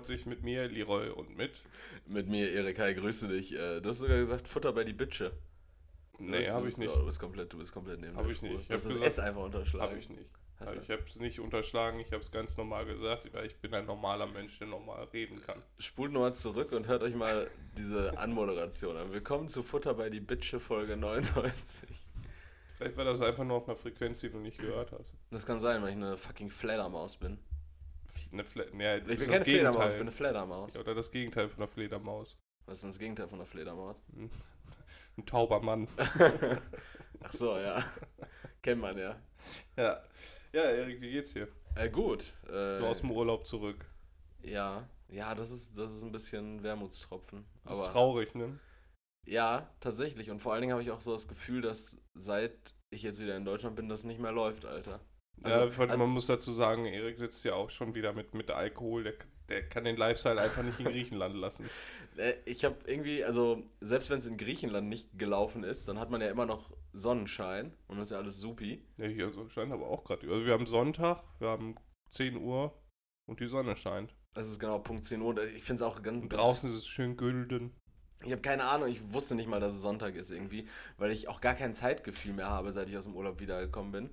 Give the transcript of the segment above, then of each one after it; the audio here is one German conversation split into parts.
99 mit mir, Leroy und mit. Mit mir, Erik, hi, grüße dich. Äh, Du hast sogar gesagt, Futter bei die Bitche. Nee, Das- habe ich nicht. Du bist komplett, du bist komplett neben Hab der ich Spur. nicht. Ich Du hast das gesagt- S einfach unterschlagen. Habe ich nicht. Also ich habe es nicht unterschlagen, ich habe es ganz normal gesagt, weil ich bin ein normaler Mensch, der normal reden kann. Spult nochmal zurück und hört euch mal diese Anmoderation an. Willkommen zu Futter bei die Bitche, Folge 99. Vielleicht war das einfach nur auf einer Frequenz, die du nicht gehört hast. Das kann sein, weil ich eine fucking Fledermaus bin. Eine Fle ja, Ich bin keine Fledermaus, ich bin eine Fledermaus. Ja, oder das Gegenteil von einer Fledermaus. Was ist denn das Gegenteil von einer Fledermaus? Ein tauber Mann. Ach so, ja. Kennt man ja. ja. Ja, Erik, wie geht's dir? Äh, gut. Äh, So aus dem Urlaub zurück. ja, ja, das ist, das ist ein bisschen Wermutstropfen. Das Aber ist traurig, ne? Ja, tatsächlich. Und vor allen Dingen habe ich auch so das Gefühl, dass seit ich jetzt wieder in Deutschland bin, das nicht mehr läuft, Alter. Also- ja, also- man muss dazu sagen, Erik sitzt ja auch schon wieder mit, mit Alkohol. Der, der kann den Lifestyle einfach nicht in Griechenland lassen. Äh, Ich habe irgendwie, also selbst wenn es in Griechenland nicht gelaufen ist, dann hat man ja immer noch Sonnenschein und das ist ja alles supi. Ja, hier scheint aber auch gerade. Also wir haben Sonntag, wir haben 10 Uhr und die Sonne scheint. Das ist genau Punkt 10 Uhr. Ich finde es auch ganz... Und draußen ist es schön gülden. Ich habe keine Ahnung, ich wusste nicht mal, dass es Sonntag ist irgendwie, weil ich auch gar kein Zeitgefühl mehr habe, seit ich aus dem Urlaub wiedergekommen bin.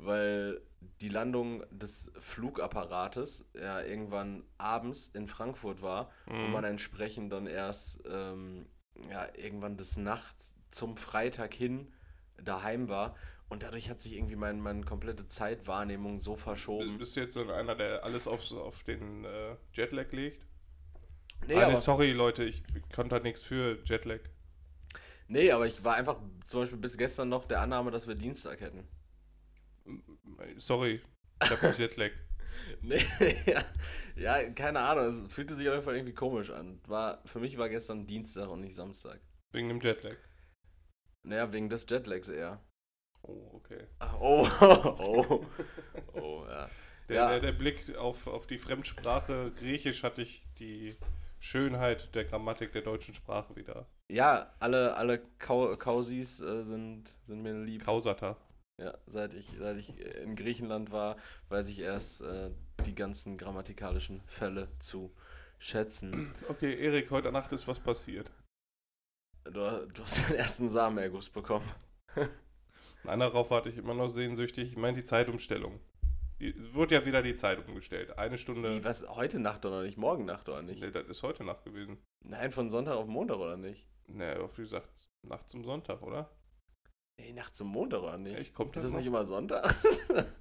Weil die Landung des Flugapparates ja irgendwann abends in Frankfurt war Mhm. und man entsprechend dann erst ähm, ja, irgendwann des Nachts zum Freitag hin daheim war. Und dadurch hat sich irgendwie mein, meine komplette Zeitwahrnehmung so verschoben. Bist du jetzt so einer, der alles auf, auf den äh, Jetlag legt? Nee, ah, nee, aber, sorry, Leute, ich konnte halt nichts für Jetlag. nee, aber ich war einfach zum Beispiel bis gestern noch der Annahme, dass wir Dienstag hätten. Sorry, ich hab Jetlag. Nee, ja, ja, keine Ahnung. Es fühlte sich auf jeden Fall irgendwie komisch an. War, für mich war gestern Dienstag und nicht Samstag. Wegen dem Jetlag. Naja, wegen des Jetlags eher. Oh, okay. Oh, oh, oh, ja. Der, Ja. der, der Blick auf, auf die Fremdsprache Griechisch hatte ich die Schönheit der Grammatik der deutschen Sprache wieder. Ja, alle, alle Kau Kausis äh, sind, sind mir lieb. Kausata. Ja, seit ich, seit ich in Griechenland war, weiß ich erst äh, die ganzen grammatikalischen Fälle zu schätzen. Okay, Erik, heute Nacht ist was passiert. Du, du hast den ersten Samenerguss bekommen. Nein, darauf warte ich immer noch sehnsüchtig. Ich meine die Zeitumstellung. Die, wird ja wieder die Zeit umgestellt. Eine Stunde. Wie, was, heute Nacht oder nicht? Morgen Nacht oder nicht? Nee, das ist heute Nacht gewesen. Nein, von Sonntag auf Montag oder nicht? Nee, wie gesagt, Nacht zum Sonntag, oder? Nee, Nacht zum Montag oder nicht? Echt, kommt ist das noch? nicht immer Sonntag?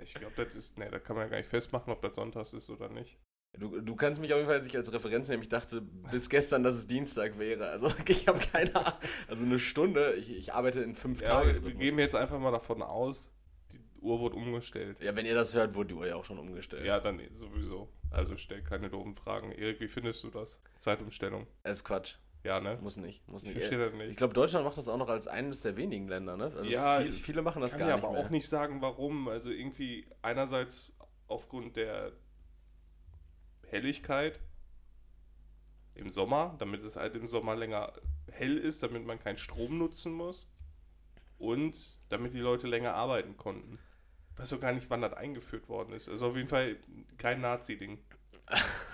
Ich glaube, das ist. Nee, da kann man ja gar nicht festmachen, ob das Sonntags ist oder nicht. Du, du kannst mich auf jeden Fall nicht als Referenz nehmen. Ich dachte bis gestern, dass es Dienstag wäre. Also ich habe keine Ahnung. Also eine Stunde. Ich, ich arbeite in fünf Ja, Tagen. wir gehen jetzt einfach mal davon aus, die Uhr wurde umgestellt. Ja, wenn ihr das hört, wurde die Uhr ja auch schon umgestellt. Ja, dann sowieso. Also stell keine doofen Fragen. Erik, wie findest du das? Zeitumstellung. ist Quatsch. Ja, ne? Muss nicht. Muss Ich nicht. verstehe das Ich nicht. glaube, Deutschland macht das auch noch als eines der wenigen Länder, ne? Also Ja, viel, ich viele machen das kann gar nicht aber mehr. auch nicht sagen, warum. Also irgendwie einerseits aufgrund der Helligkeit im Sommer, damit es halt im Sommer länger hell ist, damit man keinen Strom nutzen muss und damit die Leute länger arbeiten konnten. Ich weiß auch gar nicht, wann das eingeführt worden ist. Also auf jeden Fall kein Nazi-Ding.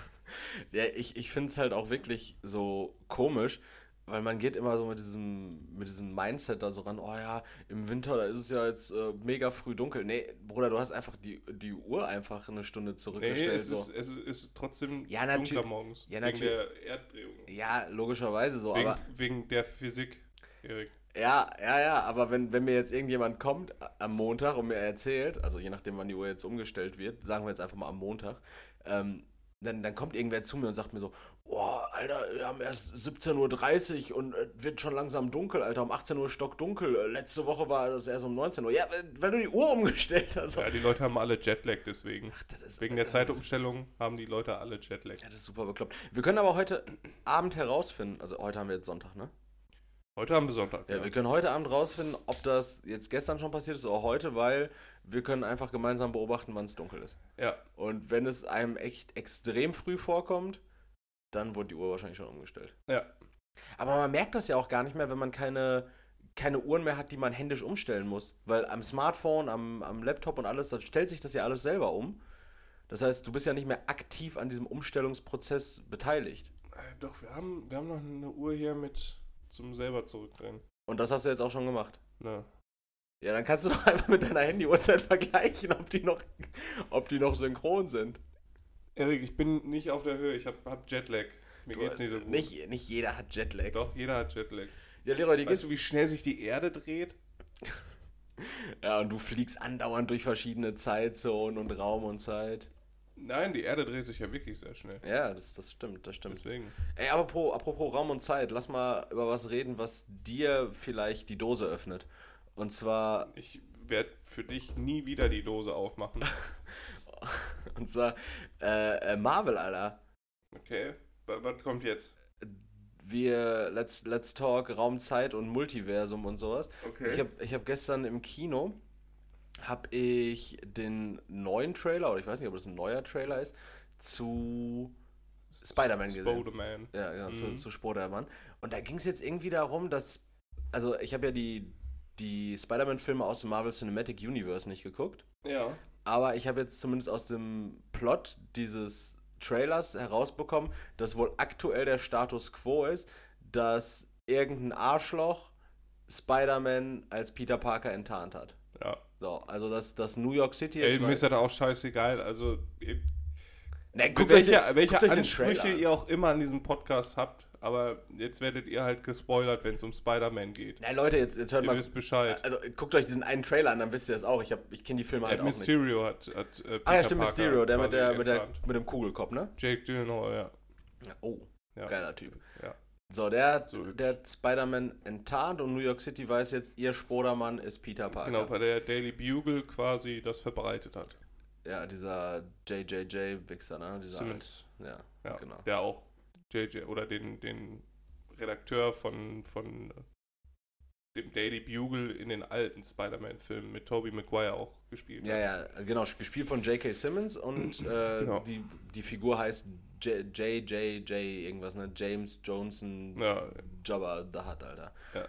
Ja, ich, ich finde es halt auch wirklich so komisch, weil man geht immer so mit diesem, mit diesem Mindset da so ran, oh ja, im Winter, da ist es ja jetzt äh, mega früh dunkel. Nee, Bruder, du hast einfach die, die Uhr einfach eine Stunde Nee, zurückgestellt. es, so. ist, es ist trotzdem Ja, dunkler morgens. Ja, wegen der Erddrehung. Ja, logischerweise so, Wegen, aber wegen der Physik, Erik. ja, ja, ja, aber wenn, wenn mir jetzt irgendjemand kommt a- am Montag und mir erzählt, also je nachdem, wann die Uhr jetzt umgestellt wird, sagen wir jetzt einfach mal am Montag, ähm, dann, dann kommt irgendwer zu mir und sagt mir so, oh, Alter, wir haben erst 17.30 Uhr und äh, wird schon langsam dunkel, Alter, um 18 Uhr stockdunkel. Äh, Letzte Woche war das erst um 19 Uhr. Ja, weil- du die Uhr umgestellt hast. Ja, die Leute haben alle Jetlag deswegen. das ist- Wegen der das Zeitumstellung haben die Leute alle Jetlag. Ja, das ist super bekloppt. Wir können aber heute Abend herausfinden, also heute haben wir jetzt Sonntag, ne? Heute haben wir Sonntag. Ja, wir können heute Abend rausfinden, ob das jetzt gestern schon passiert ist oder heute, weil wir können einfach gemeinsam beobachten, wann es dunkel ist. ja. Und wenn es einem echt extrem früh vorkommt, dann wurde die Uhr wahrscheinlich schon umgestellt. ja. Aber man merkt das ja auch gar nicht mehr, wenn man keine, keine Uhren mehr hat, die man händisch umstellen muss. Weil am Smartphone, am, am Laptop und alles, da stellt sich das ja alles selber um. Das heißt, du bist ja nicht mehr aktiv an diesem Umstellungsprozess beteiligt. Äh, doch, wir haben, wir haben noch eine Uhr hier mit zum selber zurückdrehen. Und das hast du jetzt auch schon gemacht. Ne. Ja, dann kannst du doch einfach mit deiner Handy-Uhrzeit vergleichen, ob die noch, ob die noch synchron sind. Erik, ich bin nicht auf der Höhe, ich hab, hab Jetlag. Mir Du, geht's nicht so gut. Nicht, nicht jeder hat Jetlag. Doch, jeder hat Jetlag. Ja, Leroy, dir Weißt du, wie schnell sich die Erde dreht? Ja, und du fliegst andauernd durch verschiedene Zeitzonen und Raum und Zeit. Nein, die Erde dreht sich ja wirklich sehr schnell. Ja, das, das stimmt, das stimmt. Deswegen. Ey, apropos, apropos Raum und Zeit, lass mal über was reden, was dir vielleicht die Dose öffnet. Und zwar, Ich werde für dich nie wieder die Dose aufmachen. und zwar äh, äh, Marvel, Alter. Okay. Wa- Was kommt jetzt? Wir, let's, let's talk Raum, Zeit und Multiversum und sowas. Okay. Ich habe ich hab gestern im Kino, habe ich den neuen Trailer, oder ich weiß nicht, ob das ein neuer Trailer ist, zu Spider-Man gesehen. Spider-Man. Ja, genau, zu, Mhm. zu Spider-Man. Und da ging es jetzt irgendwie darum, dass, also ich habe ja die, die Spider-Man-Filme aus dem Marvel Cinematic Universe nicht geguckt, Ja. aber ich habe jetzt zumindest aus dem Plot dieses Trailers herausbekommen, dass wohl aktuell der Status quo ist, dass irgendein Arschloch Spider-Man als Peter Parker enttarnt hat. Ja. So, also dass, dass New York City Ey, jetzt mir mal- ist das auch scheißegal. Also, Ne, guckt euch welche, den- welche guckt euch Ansprüche ihr auch immer an diesem Podcast habt, aber jetzt werdet ihr halt gespoilert, wenn es um Spider-Man geht. Na Leute, jetzt, jetzt hört Ihr mal. wisst Bescheid. Also guckt euch diesen einen Trailer an, dann wisst ihr das auch. Ich, hab- ich kenne die Filme halt Ed auch nicht. Mysterio hat, hat äh, Ah ja, stimmt, Parker Mysterio, der mit, der, mit, der, mit dem Kugelkopf, ne? Jake Gyllenhaal, ja. Oh, Ja. geiler Typ. Ja. So, der, hat- So der Spider-Man enttarnt und New York City weiß jetzt, ihr Spodermann ist Peter Parker. Genau, bei der Daily Bugle quasi das verbreitet hat. Ja, dieser JJJ-Wichser, ne? Dieser Simmons. Ja, Ja, genau. der auch JJ oder den, den Redakteur von, von dem Daily Bugle in den alten Spider-Man-Filmen mit Tobey Maguire auch gespielt Ja, hat. ja, genau. Sp- Spiel von J.K. Simmons und äh, Genau. die, die Figur heißt JJJ, irgendwas, ne? James Johnson Ja, Jabba the Hutt, Alter. Ja.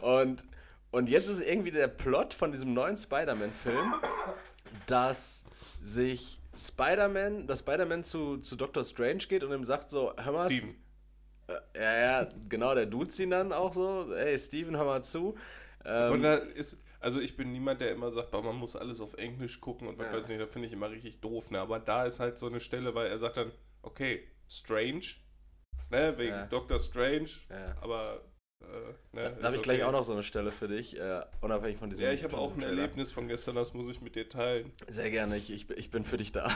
So. Und, und jetzt ist irgendwie der Plot von diesem neuen Spider-Man-Film, dass sich Spider-Man, dass Spider-Man zu, zu Doctor Strange geht und ihm sagt so, hör mal, Steven. Äh, ja, ja, genau, der duzt ihn dann auch so, ey, Steven, hör mal zu. Ähm, ist, also ich bin niemand, der immer sagt, man muss alles auf Englisch gucken und was Ja. weiß ich nicht, da finde ich immer richtig doof, ne? Aber da ist halt so eine Stelle, weil er sagt dann, okay, Strange, ne, wegen Ja. Doctor Strange, Ja. aber, äh, ne, da habe ich gleich okay. auch noch so eine Stelle für dich, äh, unabhängig von diesem Ja, ich habe auch ein Trailer. Erlebnis von gestern, das muss ich mit dir teilen. Sehr gerne, ich, ich, ich bin für dich da.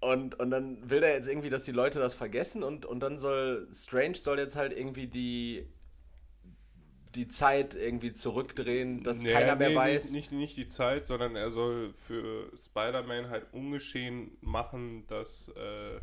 Und, und dann will der jetzt irgendwie, dass die Leute das vergessen und, und dann soll Strange soll jetzt halt irgendwie die, die Zeit irgendwie zurückdrehen, dass Nee, keiner mehr nee, weiß. Nicht, nicht, nicht die Zeit, sondern er soll für Spider-Man halt ungeschehen machen, dass äh,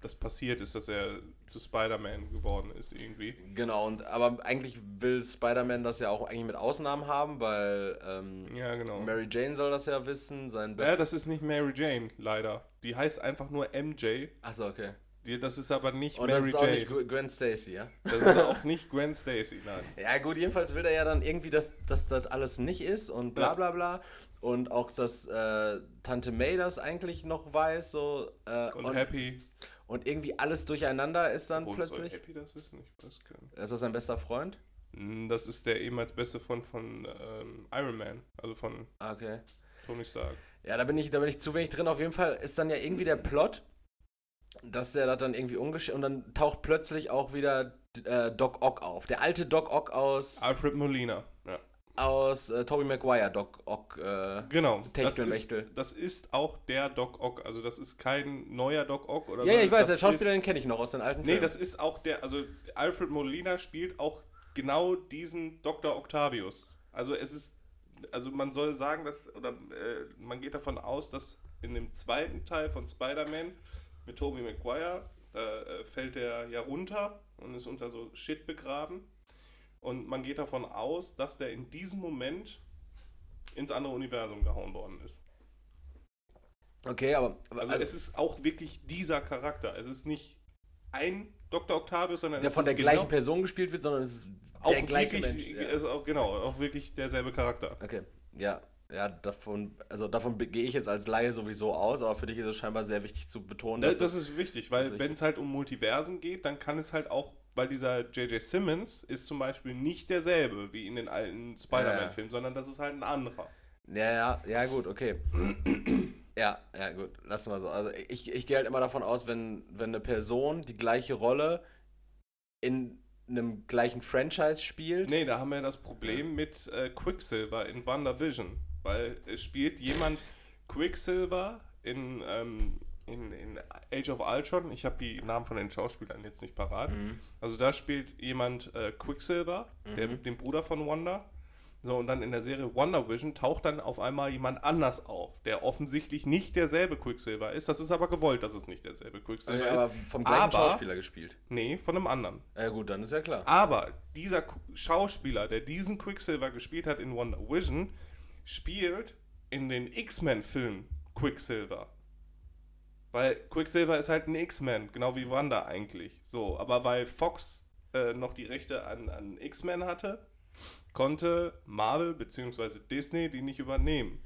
das passiert ist, dass er zu Spider-Man geworden ist irgendwie. Genau, und aber eigentlich will Spider-Man das ja auch eigentlich mit Ausnahmen haben, weil ähm, Ja, genau. Mary Jane soll das ja wissen, sein Ja, Best. das ist nicht Mary Jane, leider. Die heißt einfach nur MJ. Achso, okay. Die, das ist aber nicht Und Mary das ist auch Jane. nicht Gw- Gwen Stacy, ja? das ist auch nicht Gwen Stacy, nein. Ja, gut, jedenfalls will er ja dann irgendwie, dass, dass das alles nicht ist und bla Ja. bla bla. Und auch, dass äh, Tante May das eigentlich noch weiß, so. Äh, Und, und, Happy. Und irgendwie alles durcheinander ist dann soll plötzlich. Happy das wissen? Ich weiß gar nicht. Ist das sein bester Freund? Hm, Das ist der ehemals beste Freund von ähm, Iron Man, also von Ah, Okay. Tony Stark. Ja, da bin ich, da bin ich zu wenig drin. Auf jeden Fall ist dann ja irgendwie der Plot, dass der das dann irgendwie ungeschehen und dann taucht plötzlich auch wieder äh, Doc Ock auf. Der alte Doc Ock aus, Alfred Molina. Aus äh, Tobey Maguire Doc Ock. Äh, Genau. Das Techtelmechtel. ist, das ist auch der Doc Ock. Also das ist kein neuer Doc Ock oder ja, so. ja, ich weiß, das der Schauspieler, den kenne ich noch aus den alten Nee, Filmen. das ist auch der, also Alfred Molina spielt auch genau diesen Dr. Octavius. Also es ist, also man soll sagen, dass, oder äh, man geht davon aus, dass in dem zweiten Teil von Spider-Man mit Tobey Maguire, da äh, fällt er ja runter und ist unter so Shit begraben. Und man geht davon aus, dass der in diesem Moment ins andere Universum gehauen worden ist. Okay, aber. aber Also es ist auch wirklich dieser Charakter. Es ist nicht ein Dr. Octavius, sondern der es von ist der genau gleichen Person gespielt wird, sondern es ist auch der gleiche wirklich, Mensch. Ja. ist auch, genau, auch wirklich derselbe Charakter. Okay, ja. Ja, davon, also davon gehe ich jetzt als Laie sowieso aus, aber für dich ist es scheinbar sehr wichtig zu betonen, Das, dass das es- ist wichtig, weil das wenn es halt um Multiversen geht, dann kann es halt auch, weil dieser J.J. Simmons ist zum Beispiel nicht derselbe wie in den alten Spider-Man-Filmen, sondern das ist halt ein anderer. Ja, ja, ja, gut, okay. ja, ja, gut, lassen wir so. Also ich, ich gehe halt immer davon aus, wenn, wenn eine Person die gleiche Rolle in einem gleichen Franchise spielt. Nee, da haben wir das Problem mit äh, Quicksilver in WandaVision, weil es spielt jemand Quicksilver in, ähm, in, in Age of Ultron. Ich habe die Namen von den Schauspielern jetzt nicht parat. Also da spielt jemand äh, Quicksilver, der, den Bruder von Wanda. So, und dann in der Serie WandaVision taucht dann auf einmal jemand anders auf, der offensichtlich nicht derselbe Quicksilver ist. Das ist aber gewollt, dass es nicht derselbe Quicksilver Ja, aber ist. vom gleichen aber, Schauspieler gespielt. Nee, von einem anderen. Ja gut, dann ist ja klar. Aber dieser Schauspieler, der diesen Quicksilver gespielt hat in Wonder Vision, spielt in den X-Men-Filmen Quicksilver. Weil Quicksilver ist halt ein X-Men, genau wie Wanda eigentlich. So, aber weil Fox äh, noch die Rechte an, an X-Men hatte, konnte Marvel bzw. Disney die nicht übernehmen.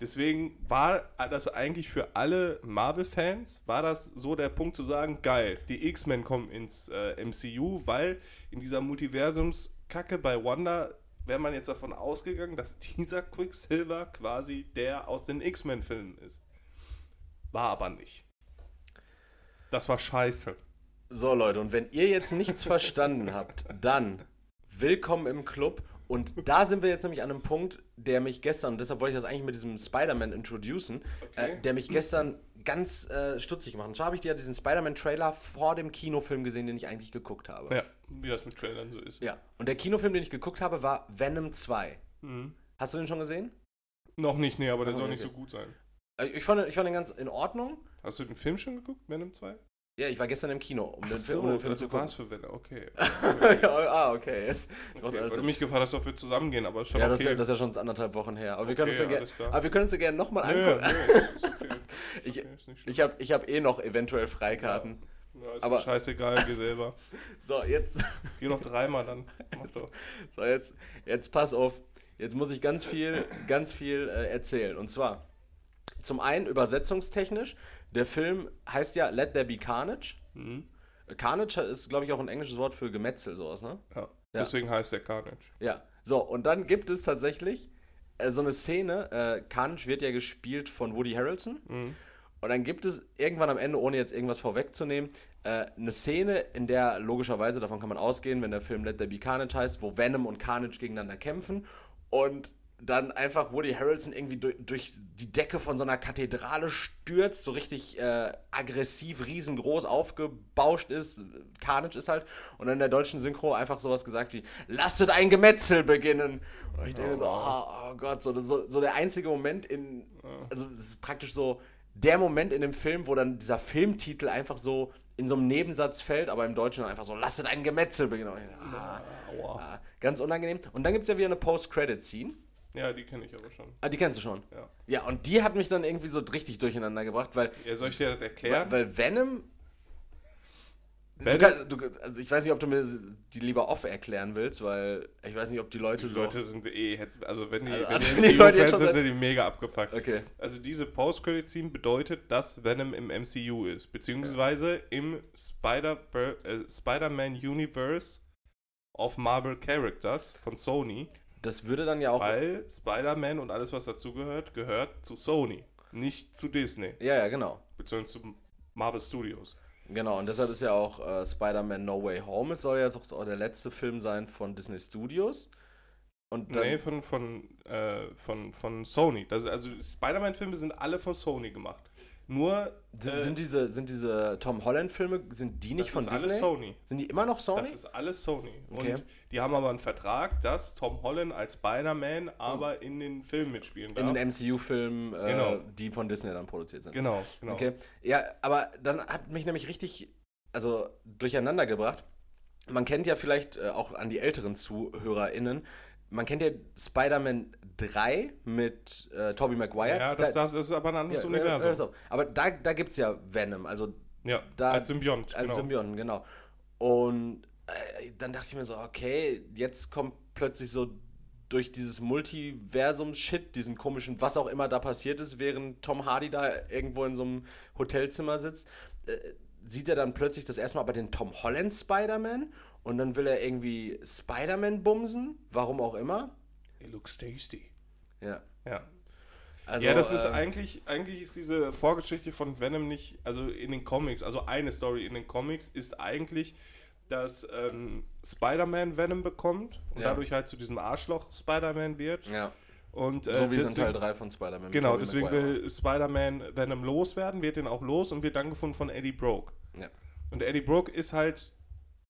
Deswegen war das eigentlich für alle Marvel-Fans, war das so der Punkt zu sagen, geil, die X-Men kommen ins äh, MCU, weil in dieser Multiversumskacke bei Wanda wäre man jetzt davon ausgegangen, dass dieser Quicksilver quasi der aus den X-Men-Filmen ist. War aber nicht. Das war scheiße. So Leute, und wenn ihr jetzt nichts verstanden habt, dann willkommen im Club. Und da sind wir jetzt nämlich an einem Punkt, der mich gestern, und deshalb wollte ich das eigentlich mit diesem Spider-Man introducen, Okay. äh, der mich gestern ganz äh, stutzig gemacht. Und zwar habe ich dir diesen Spider-Man-Trailer vor dem Kinofilm gesehen, den ich eigentlich geguckt habe. Ja, wie das mit Trailern so ist. Ja. Und der Kinofilm, den ich geguckt habe, war Venom 2. Hast du den schon gesehen? Noch nicht, nee, aber der Ah, soll okay. nicht so gut sein. Äh, Ich fand, ich fand den ganz in Ordnung. Hast du den Film schon geguckt, Venom 2? Ja, ich war gestern im Kino, um, den, Ach Film, um den Film also zu gucken. für Venom, okay. ja, ah, okay. Jetzt, okay also- mich gefragt hast, ob wir zusammengehen, aber schon Ja, das, ist okay. ja, das ist ja schon anderthalb Wochen her. Aber wir können uns Okay, ja alles gerne klar. aber wir können uns ja gerne nochmal angucken. ist okay. Ich, Okay, ich habe ich hab eh noch eventuell Freikarten. Ja, ist aber- scheißegal, geh selber. So, jetzt, Geh doch dreimal dann. So, jetzt, jetzt pass auf. Jetzt muss ich ganz viel, ganz viel äh, erzählen. Und zwar, zum einen übersetzungstechnisch. Der Film heißt ja Let There Be Carnage. Mhm. Carnage ist, glaube ich, auch ein englisches Wort für Gemetzel, sowas, ne? Ja. Deswegen heißt der Carnage. Ja, so, und dann gibt es tatsächlich äh, so eine Szene, äh, Carnage wird ja gespielt von Woody Harrelson. Und dann gibt es irgendwann am Ende, ohne jetzt irgendwas vorwegzunehmen, äh, eine Szene, in der logischerweise, davon kann man ausgehen, wenn der Film Let There Be Carnage heißt, wo Venom und Carnage gegeneinander kämpfen und dann einfach Woody Harrelson irgendwie durch, durch die Decke von so einer Kathedrale stürzt, so richtig äh, aggressiv, riesengroß aufgebauscht ist. Carnage ist halt. Und dann in der deutschen Synchro einfach sowas gesagt wie, lasset ein Gemetzel beginnen. Und ich denke so, oh, oh Gott, so, so, so der einzige Moment in, also das ist praktisch so der Moment in dem Film, wo dann dieser Filmtitel einfach so in so einem Nebensatz fällt, aber im Deutschen einfach so, lasset ein Gemetzel beginnen. Und ich denke, ah, Aua. ah, ganz unangenehm. Und dann gibt es ja wieder eine Post-Credit-Scene. Ja, die kenne ich aber schon. Ah, die kennst du schon. Ja. Ja, und die hat mich dann irgendwie so richtig durcheinander gebracht, weil, ja soll ich dir das erklären? weil, weil Venom. Du Venom- kann, du, also ich weiß nicht, ob du mir die lieber off erklären willst, weil ich weiß nicht, ob die Leute die so. Leute sind eh, also wenn die, Also- wenn also die, die Leute sind, sind die mega abgefuckt. Okay. Also diese Post-Credit-Scene bedeutet, dass Venom im MCU ist, beziehungsweise im Spider äh, Universe of Marvel Characters von Sony, Das würde dann ja auch. weil Spider-Man und alles, was dazugehört, gehört zu Sony, nicht zu Disney, Ja, ja, genau. beziehungsweise zu Marvel Studios. Genau, und deshalb ist ja auch äh, Spider-Man No Way Home. Es soll ja auch der letzte Film sein von Disney Studios. Und dann, nee, von, von, äh, von, von Sony. Das, also Spider-Man-Filme sind alle von Sony gemacht. Nur sind, äh, sind, diese, sind diese Tom Holland-Filme, sind die nicht das von ist Disney? alles Sony. Sind die immer noch Sony? Das ist alles Sony. Okay. Und die haben aber einen Vertrag, dass Tom Holland als Spider-Man aber in den Filmen mitspielen darf. In den MCU-Filmen, äh, Genau. die von Disney dann produziert sind. genau, genau. Okay. Ja, aber dann hat mich nämlich richtig, also durcheinander gebracht. Man kennt ja vielleicht äh, auch an die älteren ZuhörerInnen, man kennt ja Spider-Man 3 mit äh, Tobey Maguire. Ja, das, da, das ist aber ein anderes ja, Universum. Aber da, da gibt es ja Venom, also Ja, da- als Symbiont. als genau. Symbionten, genau. Und dann dachte ich mir so, okay, jetzt kommt plötzlich so durch dieses Multiversum-Shit, diesen komischen, was auch immer da passiert ist, während Tom Hardy da irgendwo in so einem Hotelzimmer sitzt, äh, sieht er dann plötzlich das erste Mal aber den Tom Holland Spider-Man und dann will er irgendwie Spider-Man bumsen, warum auch immer. It looks tasty. Ja. Ja. Also, ja, das ist ähm, eigentlich, eigentlich ist diese Vorgeschichte von Venom nicht, also in den Comics, also eine Story in den Comics ist eigentlich, dass ähm, Spider-Man Venom bekommt und Ja. dadurch halt zu diesem Arschloch Spider-Man wird. Ja, Und, äh, so wie es in Teil 3 von Spider-Man Genau, deswegen Maguire will Spider-Man Venom loswerden, wird den auch los und wird dann gefunden von Eddie Brock. Ja. Und Eddie Brock ist halt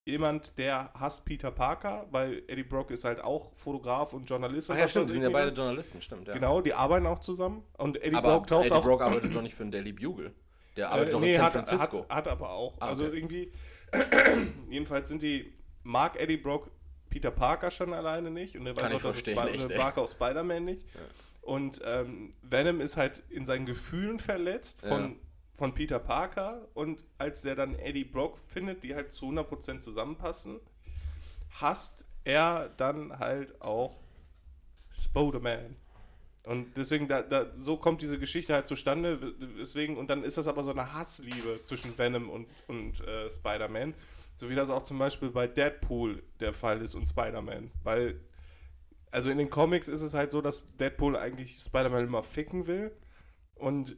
jemand, der hasst Peter Parker, weil Eddie Brock ist halt auch Fotograf und Journalist. Ach ja, stimmt, sind ja beide. Journalisten, stimmt, ja. Genau, die arbeiten auch zusammen. Und Eddie Aber Brock taucht Eddie. Brock arbeitet doch nicht für den Daily Bugle. Der arbeitet Äh, doch nee, in San hat, Francisco. Hat, hat aber auch. Ah, Also okay. irgendwie, jedenfalls sind die, mag Eddie Brock Peter Parker schon alleine nicht und er weiß auch, dass echt, ey. Parker auch Spider-Man nicht. Und ähm, Venom ist halt in seinen Gefühlen verletzt von, Ja. von Peter Parker und als der dann Eddie Brock findet, die halt zu 100% zusammenpassen, hasst er dann halt auch Spider-Man. Und deswegen, da, da, so kommt diese Geschichte halt zustande. Deswegen, und dann ist das aber so eine Hassliebe zwischen Venom und, und äh, Spider-Man. So wie das auch zum Beispiel bei Deadpool der Fall ist und Spider-Man. Weil, also in den Comics ist es halt so, dass Deadpool eigentlich Spider-Man immer ficken will. Und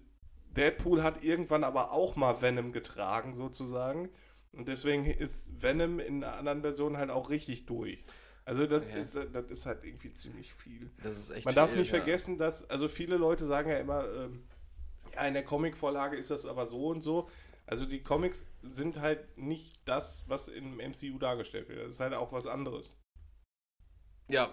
Deadpool hat irgendwann aber auch mal Venom getragen, sozusagen. Und deswegen ist Venom in einer anderen Version halt auch richtig durch. Also das, Okay. ist, das ist halt irgendwie ziemlich viel. Das ist echt Man darf viel, nicht ja. vergessen, dass, also viele Leute sagen ja immer, ähm, ja, in der Comicvorlage ist das aber so und so. Also die Comics sind halt nicht das, was im MCU dargestellt wird. Das ist halt auch was anderes. Ja,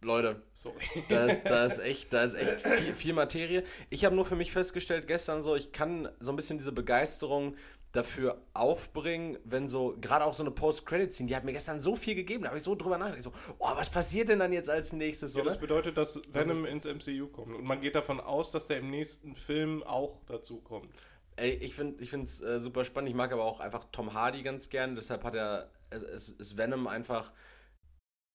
Leute, Sorry. da ist, da ist echt, da ist echt viel, viel Materie. Ich habe nur für mich festgestellt gestern so, ich kann so ein bisschen diese Begeisterung dafür aufbringen, wenn so, gerade auch so eine Post-Credit-Scene, die hat mir gestern so viel gegeben, da habe ich so drüber nachgedacht, ich so, oh, was passiert denn dann jetzt als nächstes? Ja, das ne? bedeutet, dass Venom das- ins MCU kommt. Und man geht davon aus, dass der im nächsten Film auch dazu kommt. Ey, ich finde ich es äh, super spannend. Ich mag aber auch einfach Tom Hardy ganz gern. Deshalb hat er, es ist Venom einfach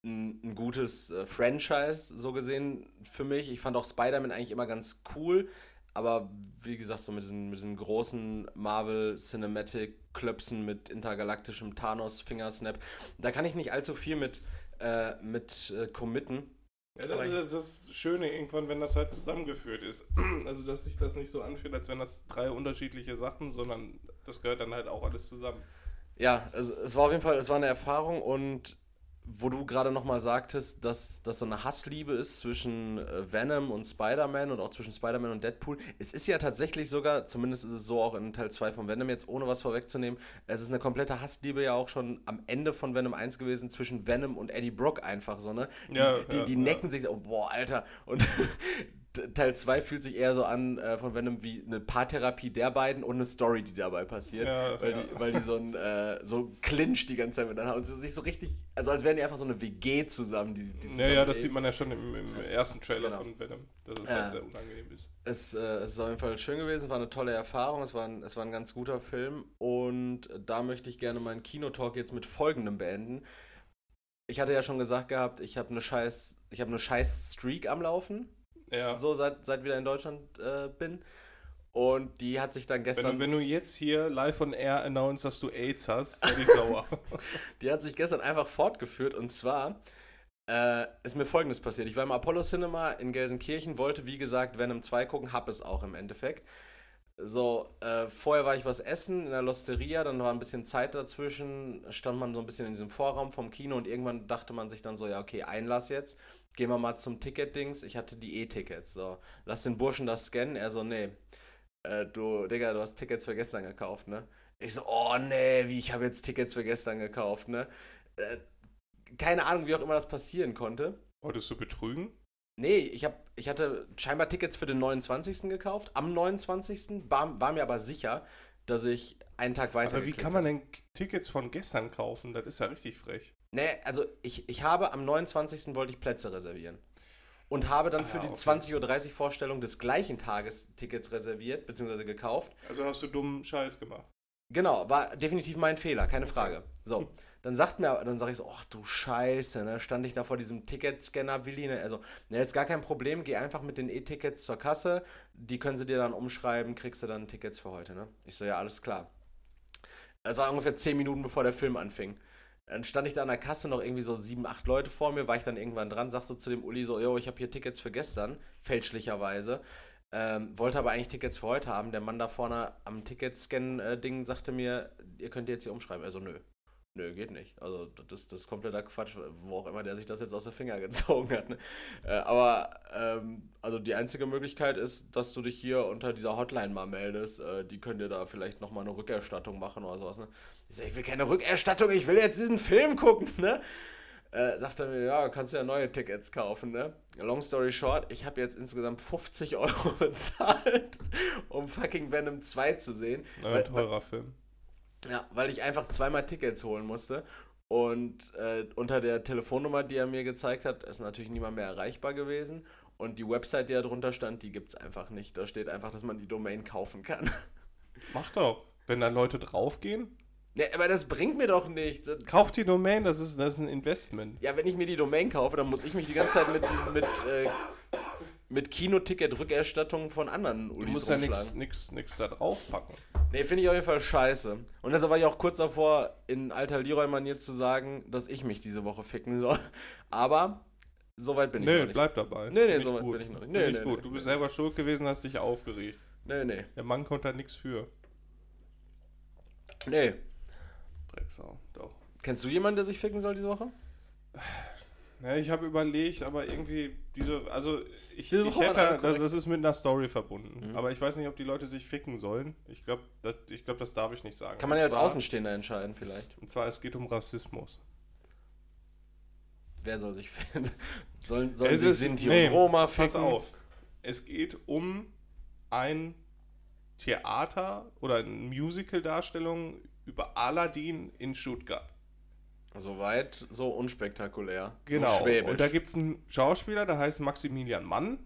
ein, ein gutes äh, Franchise, so gesehen, für mich. Ich fand auch Spider-Man eigentlich immer ganz cool. Aber wie gesagt, so mit diesen, mit diesen großen Marvel Cinematic Klöpsen mit intergalaktischem Thanos-Fingersnap, da kann ich nicht allzu viel mit, äh, mit äh, committen. Ja, das, das ist das Schöne irgendwann, wenn das halt zusammengeführt ist. Also, dass sich das nicht so anfühlt, als wären das drei unterschiedliche Sachen, sondern das gehört dann halt auch alles zusammen. Ja, es, es war auf jeden Fall, es war eine Erfahrung und wo du gerade nochmal sagtest, dass das so eine Hassliebe ist zwischen äh, Venom und Spider-Man und auch zwischen Spider-Man und Deadpool. Es ist ja tatsächlich sogar, zumindest ist es so auch in Teil 2 von Venom jetzt, ohne was vorwegzunehmen, es ist eine komplette Hassliebe ja auch schon am Ende von Venom 1 gewesen zwischen Venom und Eddie Brock einfach so, ne? Die, Ja, die, ja, die ja. necken sich, oh, boah, Alter. Und Teil 2 fühlt sich eher so an äh, von Venom wie eine Paartherapie der beiden und eine Story, die dabei passiert. Ja, weil, ja. Die, weil die so ein äh, so Clinch die ganze Zeit miteinander haben und sie sich so richtig, also als wären die einfach so eine WG zusammen, die, die Ja, zusammen ja, das leben. sieht man ja schon im, im ersten Trailer Genau. von Venom, dass es Ja. halt sehr unangenehm ist. Es, äh, es ist auf jeden Fall schön gewesen, es war eine tolle Erfahrung, es war ein, es war ein ganz guter Film und da möchte ich gerne meinen Kinotalk jetzt mit folgendem beenden. Ich hatte ja schon gesagt gehabt, ich habe eine scheiß, ich habe eine scheiß Streak am Laufen, Ja. so seit, seit wieder in Deutschland äh, bin. Und die hat sich dann Wenn gestern, du, wenn du jetzt hier live on air announced, dass du AIDS hast, werde ich sauer. die hat sich gestern einfach fortgeführt und zwar äh, ist mir folgendes passiert. Ich war im Apollo Cinema in Gelsenkirchen, wollte wie gesagt Venom 2 gucken, hab es auch im Endeffekt. So, äh, vorher war ich was essen in der Losteria, dann war ein bisschen Zeit dazwischen, stand man so ein bisschen in diesem Vorraum vom Kino und irgendwann dachte man sich dann so, ja, okay, Einlass jetzt, gehen wir mal zum Ticket-Dings. Ich hatte die E-Tickets, so, lass den Burschen das scannen. Er so, nee, äh, du, Digga, du hast Tickets für gestern gekauft, ne? Ich so, oh nee, wie, ich habe jetzt Tickets für gestern gekauft, ne? Äh, keine Ahnung, wie auch immer das passieren konnte. Wolltest du betrügen? Nee, ich, hab, ich hatte scheinbar Tickets für den 29. gekauft, am 29. War, war mir aber sicher, dass ich einen Tag weiter Aber wie kann man denn Tickets von gestern kaufen? Das ist ja richtig frech. Nee, also ich, ich habe am 29. wollte ich Plätze reservieren. Und habe dann Ah, für die okay. 20.30 Uhr Vorstellung des gleichen Tages Tickets reserviert, beziehungsweise gekauft. Also hast du dummen Scheiß gemacht. Genau, war definitiv mein Fehler, keine Frage. So, dann sagt mir, dann sage ich so, ach du Scheiße, ne, stand ich da vor diesem Ticketscanner, Willi, ne, also, ne, ist gar kein Problem, geh einfach mit den E-Tickets zur Kasse, die können sie dir dann umschreiben, kriegst du dann Tickets für heute, ne? Ich so, ja, alles klar. Es war ungefähr 10 Minuten, bevor der Film anfing. Dann stand ich da an der Kasse, noch irgendwie so sieben, acht Leute vor mir, war ich dann irgendwann dran, sag so zu dem Uli so, yo, ich habe hier Tickets für gestern, fälschlicherweise. Ähm, wollte aber eigentlich Tickets für heute haben. Der Mann da vorne am Ticketscan-Ding sagte mir, ihr könnt jetzt hier umschreiben. Also nö. Nö, geht nicht. Also das, das ist kompletter Quatsch, wo auch immer der sich das jetzt aus der Finger gezogen hat. Ne? Äh, aber ähm, also die einzige Möglichkeit ist, dass du dich hier unter dieser Hotline mal meldest. Äh, die können dir da vielleicht nochmal eine Rückerstattung machen oder sowas. Ne? Ich sag, ich will keine Rückerstattung, ich will jetzt diesen Film gucken, ne? Äh, sagt er mir, ja, kannst du ja neue Tickets kaufen, ne? Long story short, ich habe jetzt insgesamt 50 Euro bezahlt, um fucking Venom 2 zu sehen. Ein teurer Film. Ja, weil ich einfach zweimal Tickets holen musste. Und äh, unter der Telefonnummer, die er mir gezeigt hat, ist natürlich niemand mehr erreichbar gewesen. Und die Website, die da drunter stand, die gibt es einfach nicht. Da steht einfach, dass man die Domain kaufen kann. Mach doch. Wenn da Leute draufgehen, ja, aber das bringt mir doch nichts. kauf die Domain, das ist, das ist ein Investment. Ja, wenn ich mir die Domain kaufe, dann muss ich mich die ganze Zeit mit, mit, äh, mit Kinoticket-Rückerstattungen von anderen Du Ulis musst ja rumschlagen. nichts nix da draufpacken. Nee, finde ich auf jeden Fall scheiße. Und deshalb war ich auch kurz davor, in alter Leroy-Manier zu sagen, dass ich mich diese Woche ficken soll. Aber so weit bin ich noch Nee, nicht. bleib dabei. Nee, nee, Find so weit gut. bin ich noch nicht. Nee, nee, gut. nee, Du bist nee. selber schuld gewesen, hast dich aufgeregt. Nee, nee. Der Mann konnte da nichts für. Nee. Drecksau, doch. Kennst du jemanden, der sich ficken soll diese Woche? Ja, ich habe überlegt, aber irgendwie diese, also ich, ich hätte, das, korrekt. das ist mit einer Story verbunden. Mhm. Aber ich weiß nicht, ob die Leute sich ficken sollen. Ich glaube, das, ich glaub, das darf ich nicht sagen. Kann man ja als Außenstehender entscheiden vielleicht. Und zwar, es geht um Rassismus. Wer soll sich ficken? Sollen, sollen Es sich ist- Sinti nee, und Roma ficken? Pass auf. Es geht um ein Theater oder eine Musical-Darstellung über Aladdin in Stuttgart. Soweit so unspektakulär. Genau. So schwäbisch. Und da gibt es einen Schauspieler, der heißt Maximilian Mann.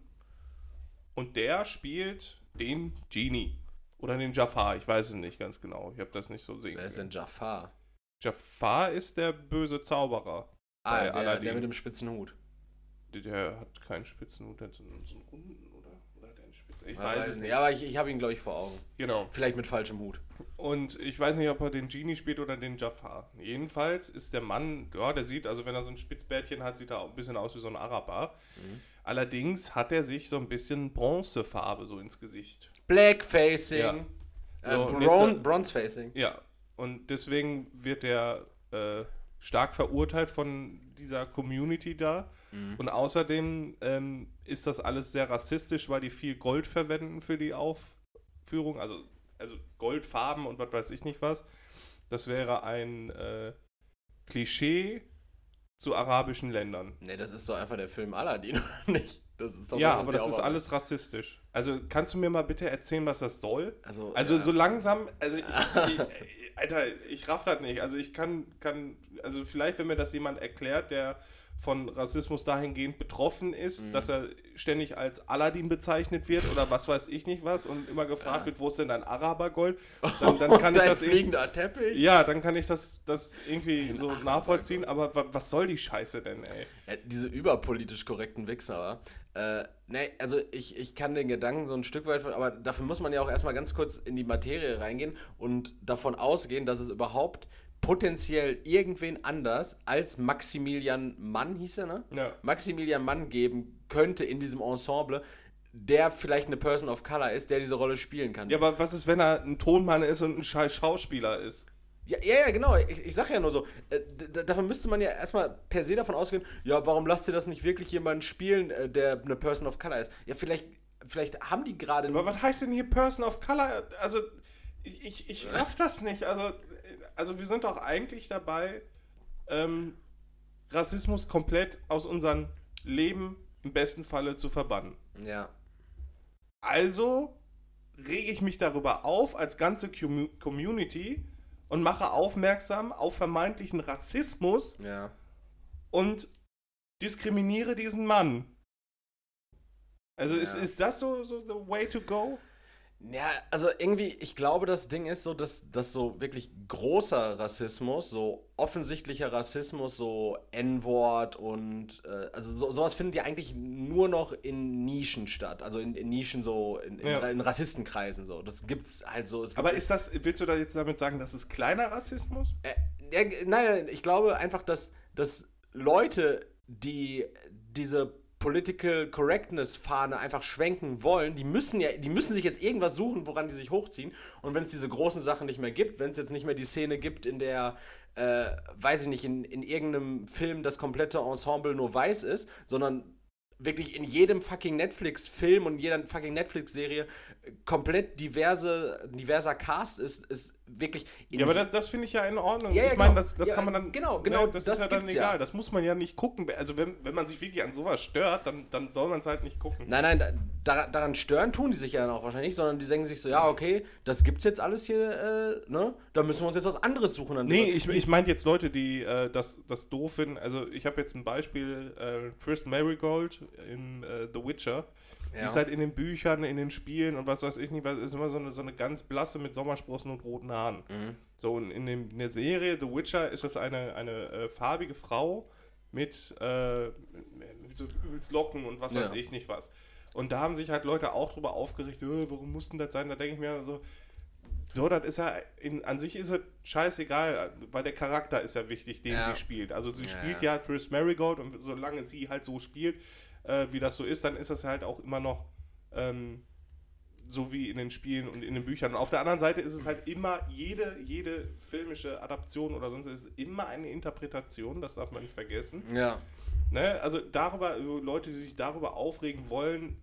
Und der spielt den Genie. Oder den Jafar, ich weiß es nicht ganz genau. Ich habe das nicht so sehen Wer ist denn Jafar? Jafar ist der böse Zauberer. Ah, der, der mit dem spitzen Hut. Der, hat keinen Spitzenhut, der hat so einen, runden, oder? Oder hat der einen Spitzen? Ich Ja, weiß es nicht. Aber ich, ich habe ihn, glaube ich, vor Augen. Genau. Vielleicht mit falschem Hut. Und ich weiß nicht, ob er den Genie spielt oder den Jafar. Jedenfalls ist der Mann, ja, der sieht, also wenn er so ein Spitzbärtchen hat, sieht er auch ein bisschen aus wie so ein Araber. Mhm. Allerdings hat er sich so ein bisschen Bronzefarbe so ins Gesicht. Blackfacing. Ja. Äh, So, und Bron Bronzefacing. Ja, und deswegen wird er äh, stark verurteilt von dieser Community da. Mhm. Und außerdem ähm, ist das alles sehr rassistisch, weil die viel Gold verwenden für die Aufführung. Also, also Goldfarben und was weiß ich nicht was. Das wäre ein äh, Klischee zu arabischen Ländern. Nee, das ist doch einfach der Film Aladdin, nicht? Das ist doch Ja, aber das ist alles rassistisch. Also kannst du mir mal bitte erzählen, was das soll? Also, Also ja. so langsam, also ich, ich, Alter, ich raff das nicht. Also ich kann, kann, also vielleicht, wenn mir das jemand erklärt, der von Rassismus dahingehend betroffen ist, Mhm. dass er ständig als Aladdin bezeichnet wird oder was weiß ich nicht was und immer gefragt Ja. wird, wo ist denn dein Arabergold, dann, dann kann ich das irgendwie, fliegender Teppich? ja, dann kann ich das, das irgendwie so nachvollziehen, aber wa- was soll die Scheiße denn, ey? Ja, diese überpolitisch korrekten Wichser, äh, nee, also ich, ich kann den Gedanken so ein Stück weit, aber dafür muss man ja auch erstmal ganz kurz in die Materie reingehen und davon ausgehen, dass es überhaupt potenziell irgendwen anders als Maximilian Mann, hieß er, ne? Ja. Maximilian Mann geben könnte in diesem Ensemble, der vielleicht eine Person of Color ist, der diese Rolle spielen kann. Ja, aber was ist, wenn er ein Tonmann ist und ein scheiß Schauspieler ist? Ja, ja, ja, genau. Ich, ich sag ja nur so, äh, davon müsste man ja erstmal per se davon ausgehen, ja, warum lasst ihr das nicht wirklich jemanden spielen, äh, der eine Person of Color ist? Ja, vielleicht, vielleicht haben die gerade. Aber was heißt denn hier Person of Color? Also, ich, ich raff das nicht. Also, also wir sind doch eigentlich dabei, ähm, Rassismus komplett aus unserem Leben im besten Falle zu verbannen. Ja. Also rege ich mich darüber auf als ganze Commu- Community und mache aufmerksam auf vermeintlichen Rassismus Ja. und diskriminiere diesen Mann. Also ist, Ja. ist das so, so the way to go? Ja, also irgendwie, ich glaube, das Ding ist so, dass, dass so wirklich großer Rassismus, so offensichtlicher Rassismus, so N-Wort und äh, also so, sowas findet ja eigentlich nur noch in Nischen statt. Also in, in Nischen so, in, in, Ja. in Rassistenkreisen so. Das gibt's halt so. Gibt Aber ist das, willst du da jetzt damit sagen, das ist kleiner Rassismus? Äh, ja, g- nein, ich glaube einfach, dass, dass Leute, die diese Political Correctness Fahne einfach schwenken wollen, die müssen ja, die müssen sich jetzt irgendwas suchen, woran die sich hochziehen. Und wenn es diese großen Sachen nicht mehr gibt, wenn es jetzt nicht mehr die Szene gibt, in der, äh, weiß ich nicht, in, in irgendeinem Film das komplette Ensemble nur weiß ist, sondern wirklich in jedem fucking Netflix-Film und jeder fucking Netflix-Serie komplett diverse, diverser Cast ist, ist wirklich in Ja, aber das, das finde ich ja in Ordnung. Ja, ja, ich meine, genau. das, das Ja, kann man dann. genau, genau, Ne, das, das ist ja dann egal. Das muss man ja nicht gucken. Also, wenn, wenn man sich wirklich an sowas stört, dann, dann soll man es halt nicht gucken. Nein, nein, da, da- daran stören tun die sich ja dann auch wahrscheinlich nicht, sondern die denken sich so, ja, okay, das gibt's jetzt alles hier, äh, ne? Da müssen wir uns jetzt was anderes suchen. Dann Nee, ich, ich meine jetzt Leute, die äh, das, das doof finden. Also, ich habe jetzt ein Beispiel: äh, Chris Marigold in äh, The Witcher. Die Ja. ist halt in den Büchern, in den Spielen und was weiß ich nicht, weil ist immer so eine, so eine ganz blasse mit Sommersprossen und roten Haaren. Mhm. So, und in, dem, in der Serie The Witcher ist das eine, eine äh, farbige Frau mit, äh, mit so übelst Locken und was weiß Ja. ich nicht was. Und da haben sich halt Leute auch drüber aufgeregt, äh, warum mussten das sein? Da denke ich mir so, so, das ist ja, in, an sich ist es scheißegal, weil der Charakter ist ja wichtig, den Ja. sie spielt. Also sie Ja, spielt ja. ja Chris Marigold und solange sie halt so spielt, äh, wie das so ist, dann ist das halt auch immer noch ähm, so wie in den Spielen und in den Büchern. Und auf der anderen Seite ist es halt immer, jede, jede filmische Adaption oder sonst ist immer eine Interpretation, das darf man nicht vergessen. Ja. Ne? Also darüber, über Leute, die sich darüber aufregen wollen,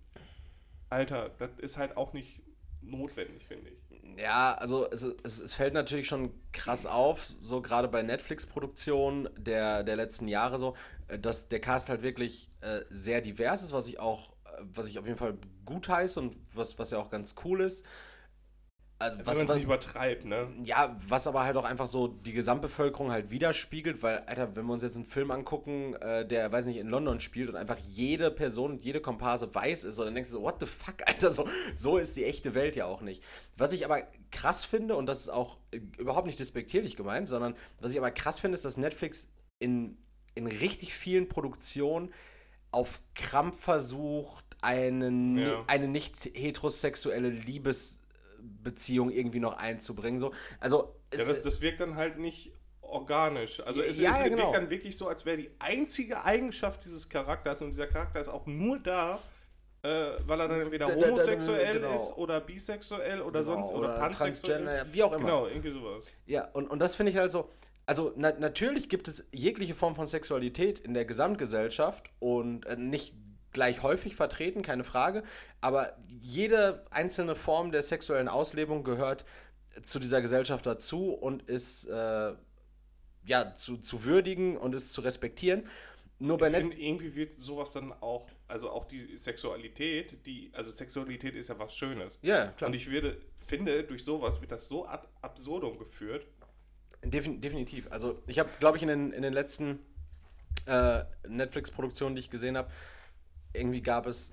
Alter, das ist halt auch nicht notwendig, finde ich. Ja, also es, es, es fällt natürlich schon krass auf, so gerade bei Netflix-Produktionen der, der letzten Jahre so, äh, dass der Cast halt wirklich äh, sehr divers ist, was ich auch, äh, was ich auf jeden Fall gut heiße und was, was ja auch ganz cool ist. Also Wenn was, man es was, nicht übertreibt, ne? ja, was aber halt auch einfach so die Gesamtbevölkerung halt widerspiegelt, weil, Alter, wenn wir uns jetzt einen Film angucken, äh, der, weiß nicht, in London spielt und einfach jede Person und jede Komparse weiß ist, so, dann denkst du so, what the fuck, Alter, so, so ist die echte Welt ja auch nicht. Was ich aber krass finde, und das ist auch äh, überhaupt nicht despektierlich gemeint, sondern was ich aber krass finde, ist, dass Netflix in, in richtig vielen Produktionen auf Krampf versucht, einen, Ja. eine nicht heterosexuelle Liebesbeziehung irgendwie noch einzubringen. So. Also, Ja, das, das wirkt dann halt nicht organisch. Also es, Ja, es ja, wirkt genau. dann wirklich so, als wäre die einzige Eigenschaft dieses Charakters und dieser Charakter ist auch nur da, äh, weil er dann da- homosexuell genau. ist oder bisexuell oder Genau, sonst oder, oder pansexuell. Wie auch immer. Genau, irgendwie sowas. Ja, und, und das finde ich halt so. Also na, natürlich gibt es jegliche Form von Sexualität in der Gesamtgesellschaft und äh, nicht gleich häufig vertreten, keine Frage, aber jede einzelne Form der sexuellen Auslebung gehört zu dieser Gesellschaft dazu und ist äh, ja zu, zu würdigen und ist zu respektieren. Nur bei Ich Net finde, irgendwie wird sowas dann auch, also auch die Sexualität, die, also Sexualität ist ja was Schönes. Ja, klar. Und ich würde, finde, durch sowas wird das so ad absurdum geführt. Defin definitiv. Also ich habe, glaube ich, in den, in den letzten äh, Netflix-Produktionen, die ich gesehen habe, irgendwie gab es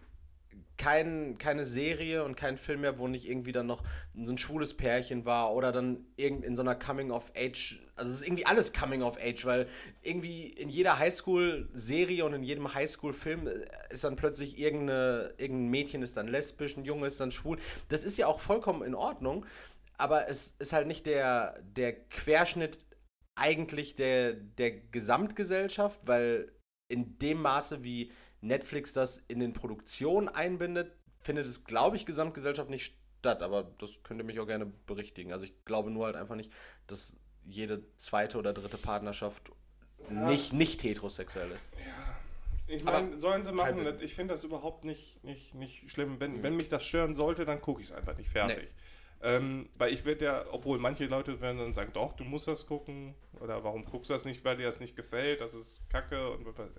kein, keine Serie und keinen Film mehr, wo nicht irgendwie dann noch so ein schwules Pärchen war oder dann irgend in so einer Coming-of-Age, also es ist irgendwie alles Coming-of-Age, weil irgendwie in jeder Highschool-Serie und in jedem Highschool-Film ist dann plötzlich irgendeine, irgendein Mädchen ist dann lesbisch, ein Junge ist dann schwul. Das ist ja auch vollkommen in Ordnung, aber es ist halt nicht der, der Querschnitt eigentlich der, der Gesamtgesellschaft, weil in dem Maße, wie Netflix das in den Produktionen einbindet, findet es, glaube ich, Gesamtgesellschaft nicht statt. Aber das könnt ihr mich auch gerne berichtigen. Also ich glaube nur halt einfach nicht, dass jede zweite oder dritte Partnerschaft nicht, nicht heterosexuell ist. Ich Aber meine, sollen sie machen. Teilwissen. Ich finde das überhaupt nicht, nicht, nicht schlimm. Wenn, wenn mich das stören sollte, dann gucke ich es einfach nicht fertig. Nee. Ähm, weil ich werde ja, obwohl manche Leute werden dann sagen, doch, du musst das gucken. Oder warum guckst du das nicht, weil dir das nicht gefällt, das ist Kacke und äh.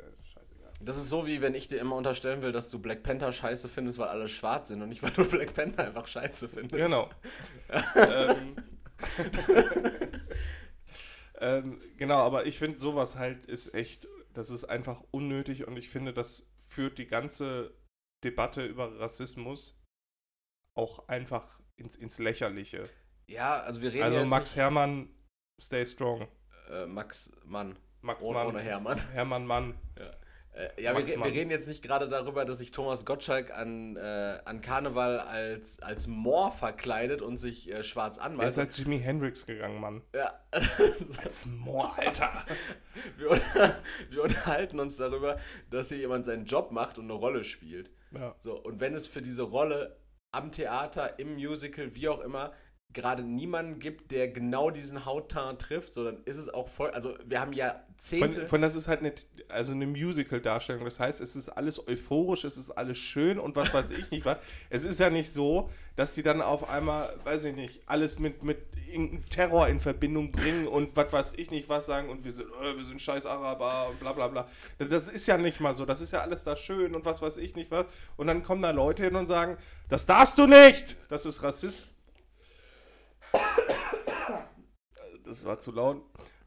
Das ist so, wie wenn ich dir immer unterstellen will, dass du Black Panther scheiße findest, weil alle schwarz sind und nicht, weil du Black Panther einfach scheiße findest. Genau. ähm, ähm, genau, aber ich finde sowas halt ist echt, das ist einfach unnötig und ich finde, das führt die ganze Debatte über Rassismus auch einfach ins, ins Lächerliche. Ja, also wir reden Also ja Max Hermann, stay strong. äh, Max Mann. Max Ohne, Mann. ohne Hermann. Hermann Mann. Äh, ja, wir, wir reden jetzt nicht gerade darüber, dass sich Thomas Gottschalk an, äh, an Karneval als, als Moor verkleidet und sich äh, schwarz anmalt. ist als Jimi Hendrix gegangen, Mann. ja. Als Moor, Alter. wir, wir unterhalten uns darüber, dass hier jemand seinen Job macht und eine Rolle spielt. Ja. So, und wenn es für diese Rolle am Theater, im Musical, wie auch immer, gerade niemanden gibt, der genau diesen Hautteint trifft, so dann ist es auch voll. Also, wir haben Von, Jahrzehnte. von das ist halt eine, also eine Musical-Darstellung. Das heißt, es ist alles euphorisch, es ist alles schön und was weiß ich nicht was. Es ist ja nicht so, dass die dann auf einmal, weiß ich nicht, alles mit, mit irgendeinem Terror in Verbindung bringen und was weiß ich nicht was sagen und wir sind, äh, wir sind scheiß Araber und bla bla bla. Das ist ja nicht mal so. Das ist ja alles da schön und was weiß ich nicht was. Und dann kommen da Leute hin und sagen, das darfst du nicht! Das ist Rassist. Das war zu laut.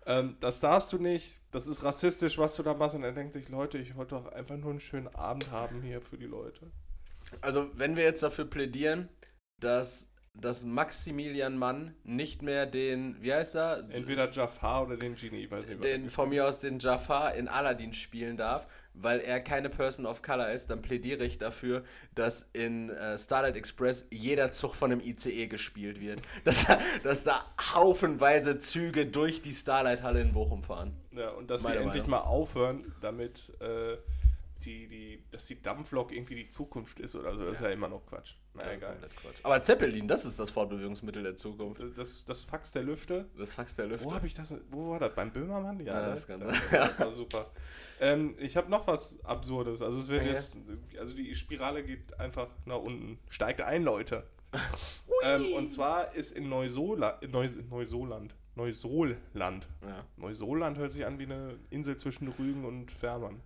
Ähm, das darfst du nicht, das ist rassistisch, was du da machst. Und er denkt sich, Leute, ich wollte doch einfach nur einen schönen Abend haben hier für die Leute. Also, wenn wir jetzt dafür plädieren, dass, dass Maximilian Mann nicht mehr den, wie heißt er? Entweder Jafar oder den Genie, weiß ich den von mir aus den Jafar in Aladdin spielen darf, weil er keine Person of Color ist, dann plädiere ich dafür, dass in äh, Starlight Express jeder Zug von einem ICE gespielt wird. Dass, da- dass da haufenweise Züge durch die Starlight-Halle in Bochum fahren. Ja, und dass Meine sie endlich Meinung. mal aufhören, damit äh, die, die, dass die Dampflok irgendwie die Zukunft ist oder so. Das ist ja immer noch Quatsch. Na ist egal. Quatsch. Aber Zeppelin, das ist das Fortbewegungsmittel der Zukunft. Das, das Fax der Lüfte. Das Fax der Lüfte. Wo habe ich das? Wo war das? Beim Böhmermann? Ja, Ja, ne? das kann das, war super. Ähm, ich habe noch was Absurdes. Also es wird Okay. jetzt, also die Spirale geht einfach nach unten. Steigt ein, Leute. ähm, und zwar ist in Neusola, in Neus Neusoland, Neusoland. Ja. Neusoland hört sich an wie eine Insel zwischen Rügen und Fährmann.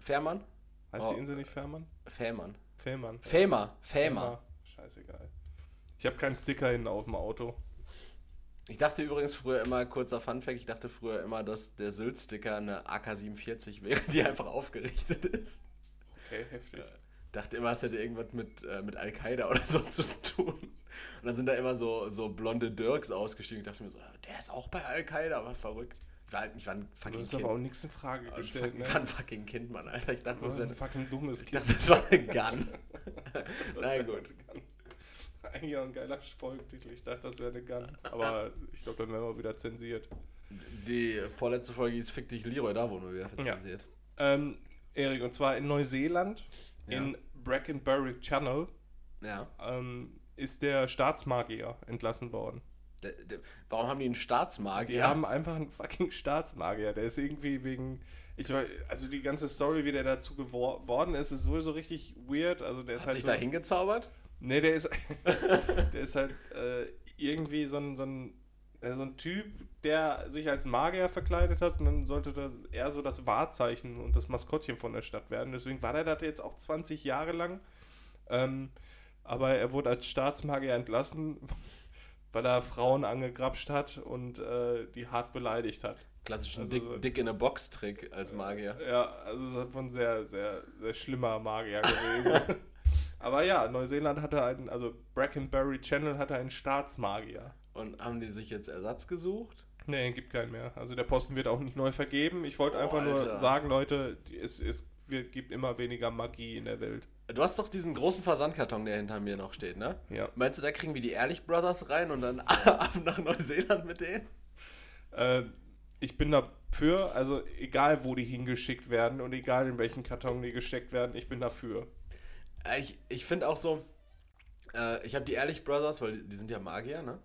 Fährmann? Heißt Oh. die Insel nicht Fährmann? Fähmann. Fährmann. Fämer. Fämer. Scheißegal. Ich habe keinen Sticker hinten auf dem Auto. Ich dachte übrigens früher immer, kurzer Funfact, ich dachte früher immer, dass der Sylt-Sticker eine AK-47 wäre, die einfach aufgerichtet ist. Okay, heftig. Dachte immer, es hätte irgendwas mit, äh, mit Al-Qaida oder so zu tun. Und dann sind da immer so, so blonde Dirks ausgestiegen. Ich dachte mir so, äh, der ist auch bei Al-Qaida, aber verrückt. Ich war, halt, ich war ein Du fucking hast Kind. aber auch nichts in Frage gestellt, ne? Ich war ein fucking Kind, Mann, Alter. Ich dachte, Du das wäre ein fucking dummes ich Kind. dachte, das war eine Gun. Wär gut. Eigentlich auch ein geiler Folgetitel. Ich dachte, das wäre eine Gun. Aber ich glaube, dann wären wir wieder zensiert. Die vorletzte Folge hieß Fick dich Leroy, da wurden wir wieder verzensiert. Ähm, Erik, und zwar in Neuseeland, Ja. in Brackenbury Channel, Ja. ähm, ist der Staatsmagier entlassen worden. Warum haben die einen Staatsmagier? Die haben einfach einen fucking Staatsmagier. Der ist irgendwie wegen. Ich weiß, also die ganze Story, wie der dazu geworden ist, ist sowieso richtig weird. Also der ist Hat halt sich so, da hingezaubert? Nee, der ist, der ist halt äh, irgendwie so ein, so, ein, äh, so ein Typ, der sich als Magier verkleidet hat und dann sollte das eher so das Wahrzeichen und das Maskottchen von der Stadt werden. Deswegen war der da jetzt auch 20 Jahre lang. Ähm, aber er wurde als Staatsmagier entlassen, weil er Frauen angegrapscht hat und äh, die hart beleidigt hat. Klassischen Also Dick, so- Dick in a Box-Trick als Magier. Ja, also es hat von sehr, sehr, sehr schlimmer Magier gewesen. Aber ja, Neuseeland hatte einen, also Brackenbury Channel hatte einen Staatsmagier. Und haben die sich jetzt Ersatz gesucht? Nee, gibt keinen mehr. Also der Posten wird auch nicht neu vergeben. Ich wollte Oh, einfach nur Alter. sagen, Leute, die- es, es wird, gibt immer weniger Magie in der Welt. Du hast doch diesen großen Versandkarton, der hinter mir noch steht, ne? Ja. Meinst du, da kriegen wir die Ehrlich Brothers rein und dann ab nach Neuseeland mit denen? Äh, ich bin dafür, also egal wo die hingeschickt werden und egal in welchen Karton die gesteckt werden, ich bin dafür. Äh, Ich, ich finde auch so, äh, ich habe die Ehrlich Brothers, weil die, die sind ja Magier, ne?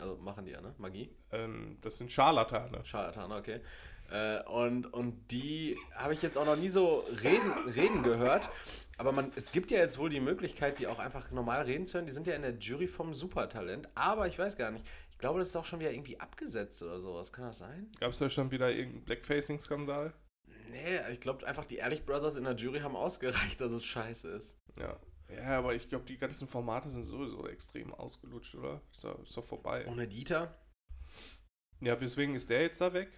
Also machen die ja, ne? Magie. Ähm, das sind Scharlatane. Scharlatan, okay. Äh, und, und die habe ich jetzt auch noch nie so reden, reden gehört. Aber man, es gibt ja jetzt wohl die Möglichkeit, die auch einfach normal reden zu hören. Die sind ja in der Jury vom Supertalent. Aber ich weiß gar nicht. Ich glaube, das ist auch schon wieder irgendwie abgesetzt oder sowas. Kann das sein? Gab es da schon wieder irgendeinen Blackfacing-Skandal? Nee, ich glaube einfach, die Ehrlich Brothers in der Jury haben ausgereicht, dass es scheiße ist. Ja. Ja, aber ich glaube, die ganzen Formate sind sowieso extrem ausgelutscht, oder? Ist doch, ist doch vorbei. Ohne Dieter? Ja, weswegen ist der jetzt da weg?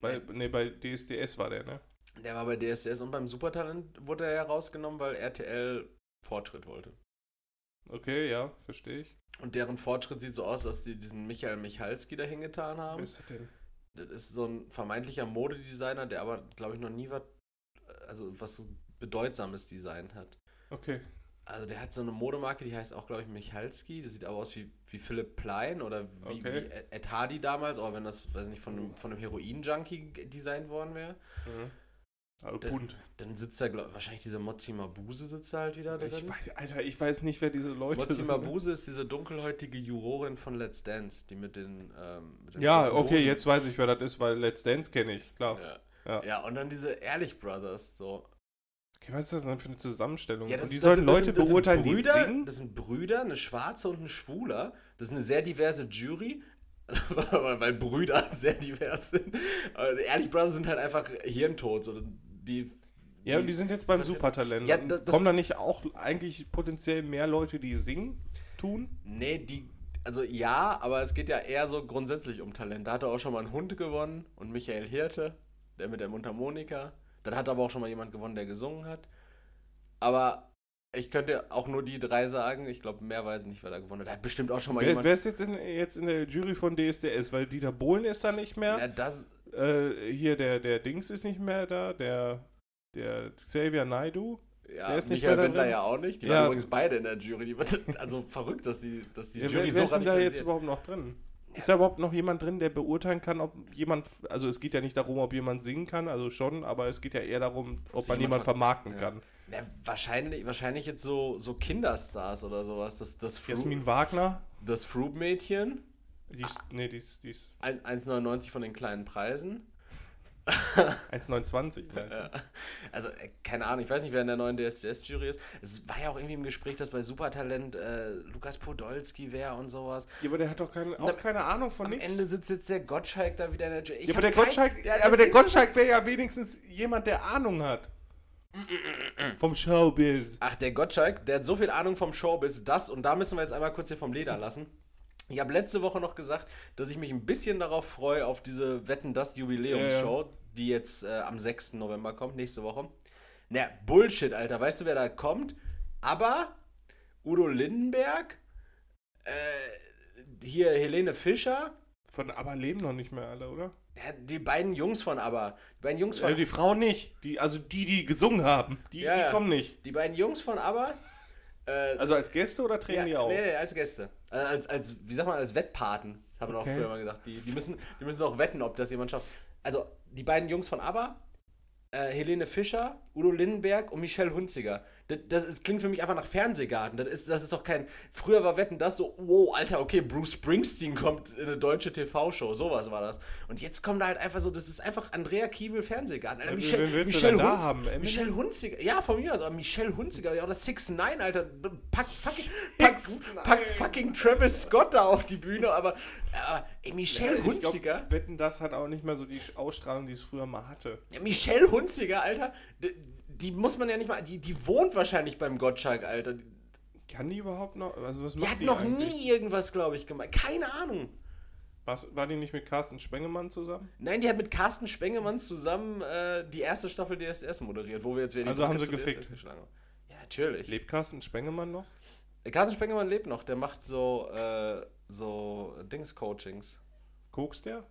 Weil, nee, bei DSDS war der, ne? Der war bei DSDS und beim Supertalent wurde er ja rausgenommen, weil RTL Fortschritt wollte. Okay, ja, verstehe ich. Und deren Fortschritt sieht so aus, dass die diesen Michael Michalski dahin getan Wer haben. ist das denn? Das ist so ein vermeintlicher Modedesigner, der aber, glaube ich, noch nie was, also was Bedeutsames designt hat. Okay. Also der hat so eine Modemarke, die heißt auch, glaube ich, Michalski. Das sieht aber aus wie, wie Philipp Plein oder wie, Okay. wie Ed Hardy damals, aber wenn das, weiß ich nicht, von einem, von einem Heroin-Junkie designt worden wäre. Mhm. Also bunt. Dann sitzt da, glaub, wahrscheinlich diese Mozzi Mabuse sitzt da halt wieder Ich drin. weiß, Alter, ich weiß nicht, wer diese Leute Mozzi sind. Mabuse ist diese dunkelhäutige Jurorin von Let's Dance, die mit den, ähm, mit den Ja, okay, Hosen- jetzt weiß ich, wer das ist, weil Let's Dance kenne ich, klar. Ja. Ja. Ja. und dann diese Ehrlich Brothers, so. Okay, was ist das denn für eine Zusammenstellung? Ja, das, Und die das sollen sind- das Leute sind- das sind beurteilen, Brüder, die singen? Das sind Brüder, eine Schwarze und ein Schwuler. Das ist eine sehr diverse Jury. weil Brüder sehr divers sind. Aber Ehrlich Brothers sind halt einfach hirntot. So. Die, Ja, und die sind jetzt beim Supertalent. Ja, das- das Kommen da nicht auch eigentlich potenziell mehr Leute, die singen, tun? Nee, die. Also ja, aber es geht ja eher so grundsätzlich um Talent. Da hat er auch schon mal einen Hund gewonnen und Michael Hirte, der mit der Mundharmonika. Dann hat aber auch schon mal jemand gewonnen, der gesungen hat. Aber ich könnte auch nur die drei sagen. Ich glaube, mehr weiß ich nicht, wer da gewonnen hat. Da hat bestimmt auch schon mal Wer, jemand. wer ist jetzt in, jetzt in der Jury von DSDS? Weil Dieter Bohlen ist da nicht mehr. Ja, das, Äh, hier der, der Dings ist nicht mehr da. Der, der Xavier Naidu. ja, Der ist nicht Michael Wendler ja auch nicht. Die Ja. waren übrigens beide in der Jury. Die, also verrückt, dass die, dass die Ja, wer, Jury wer so ist denn da jetzt radikalisiert. überhaupt noch drin? Ist da überhaupt noch jemand drin, der beurteilen kann, ob jemand, also es geht ja nicht darum, ob jemand singen kann, also schon, aber es geht ja eher darum, ob sich man jemand ver- vermarkten Ja. kann. Ja, wahrscheinlich, wahrscheinlich jetzt so, so Kinderstars oder sowas. Das, das, Fru Jasmin Wagner, das Fruit-Mädchen. die ist, nee, die ist, die ist Ein- 1,99 von den kleinen Preisen. 1,29. gleich. Ja. Also, äh, keine Ahnung, ich weiß nicht, wer in der neuen DSDS-Jury ist. Es war ja auch irgendwie im Gespräch, dass bei Supertalent äh, Lukas Podolski wäre und sowas. Ja, aber der hat doch keine, Na, auch keine Ahnung von Am nichts. Ende sitzt jetzt der Gottschalk da wieder in der Jury. Ja, aber der kein- Gottschalk, der- aber der Gottschalk wäre ja wenigstens jemand, der Ahnung hat. Vom Showbiz. Ach, der Gottschalk, der hat so viel Ahnung vom Showbiz, das und da müssen wir jetzt einmal kurz hier vom Leder lassen. Ich habe letzte Woche noch gesagt, dass ich mich ein bisschen darauf freue, auf diese Wetten, das Jubiläumsshow, die jetzt äh, am 6. November kommt, nächste Woche. Naja, Bullshit, Alter. Weißt du, wer da kommt? Aber Udo Lindenberg, äh, hier Helene Fischer, Von aber leben noch nicht mehr alle, oder? ja, die beiden Jungs von Aber. Die beiden Jungs von Äh, die Frauen nicht. Die, also die, die gesungen haben. Die, Ja, die kommen nicht. Die beiden Jungs von Aber. Äh, Also als Gäste oder treten ja, die auch? Nee, nee, als Gäste. Äh, als, als, wie sagt man, als Wettpaten. Haben Okay. auch früher mal gesagt. Die, die, müssen, die müssen auch wetten, ob das jemand schafft. Also, die beiden Jungs von ABBA, äh, Helene Fischer, Udo Lindenberg und Michelle Hunziger. Das, das, klingt für mich einfach nach Fernsehgarten. Das ist, das ist doch kein. Früher war Wetten das so, wow, Alter, okay, Bruce Springsteen kommt in eine deutsche TV-Show. Sowas war das. Und jetzt kommt da halt einfach so, das ist einfach Andrea Kiewel Fernsehgarten. Alter, Michelle, wen Michelle, Hunz, haben? Michelle Hunziger. Ja, von mir aus, aber Michelle Hunziger. Ja, oder 6 9 Alter. Pack, fucking, pack, 6ix9ine. pack fucking Travis Scott da auf die Bühne, aber, aber ey, Michelle Ich Hunziger. glaub, Wetten, das hat auch nicht mehr so die Ausstrahlung, die es früher mal hatte. Ja, Michelle Hunziger, Alter, die, muss man ja nicht mal, die, die wohnt wahrscheinlich beim Gottschalk, Alter. Kann die überhaupt noch? Also was die hat die noch eigentlich? nie irgendwas, glaube ich, gemacht. Keine Ahnung. Was, war die nicht mit Carsten Spengemann zusammen? Nein, die hat mit Carsten Spengemann zusammen äh, die erste Staffel DSDS moderiert, wo wir jetzt wieder die Also haben Brücke sie zu gefickt. Haben. Ja, natürlich. Lebt Carsten Spengemann noch? Äh, Carsten Spengemann lebt noch, der macht so, äh, so Dings-Coachings. Koks der?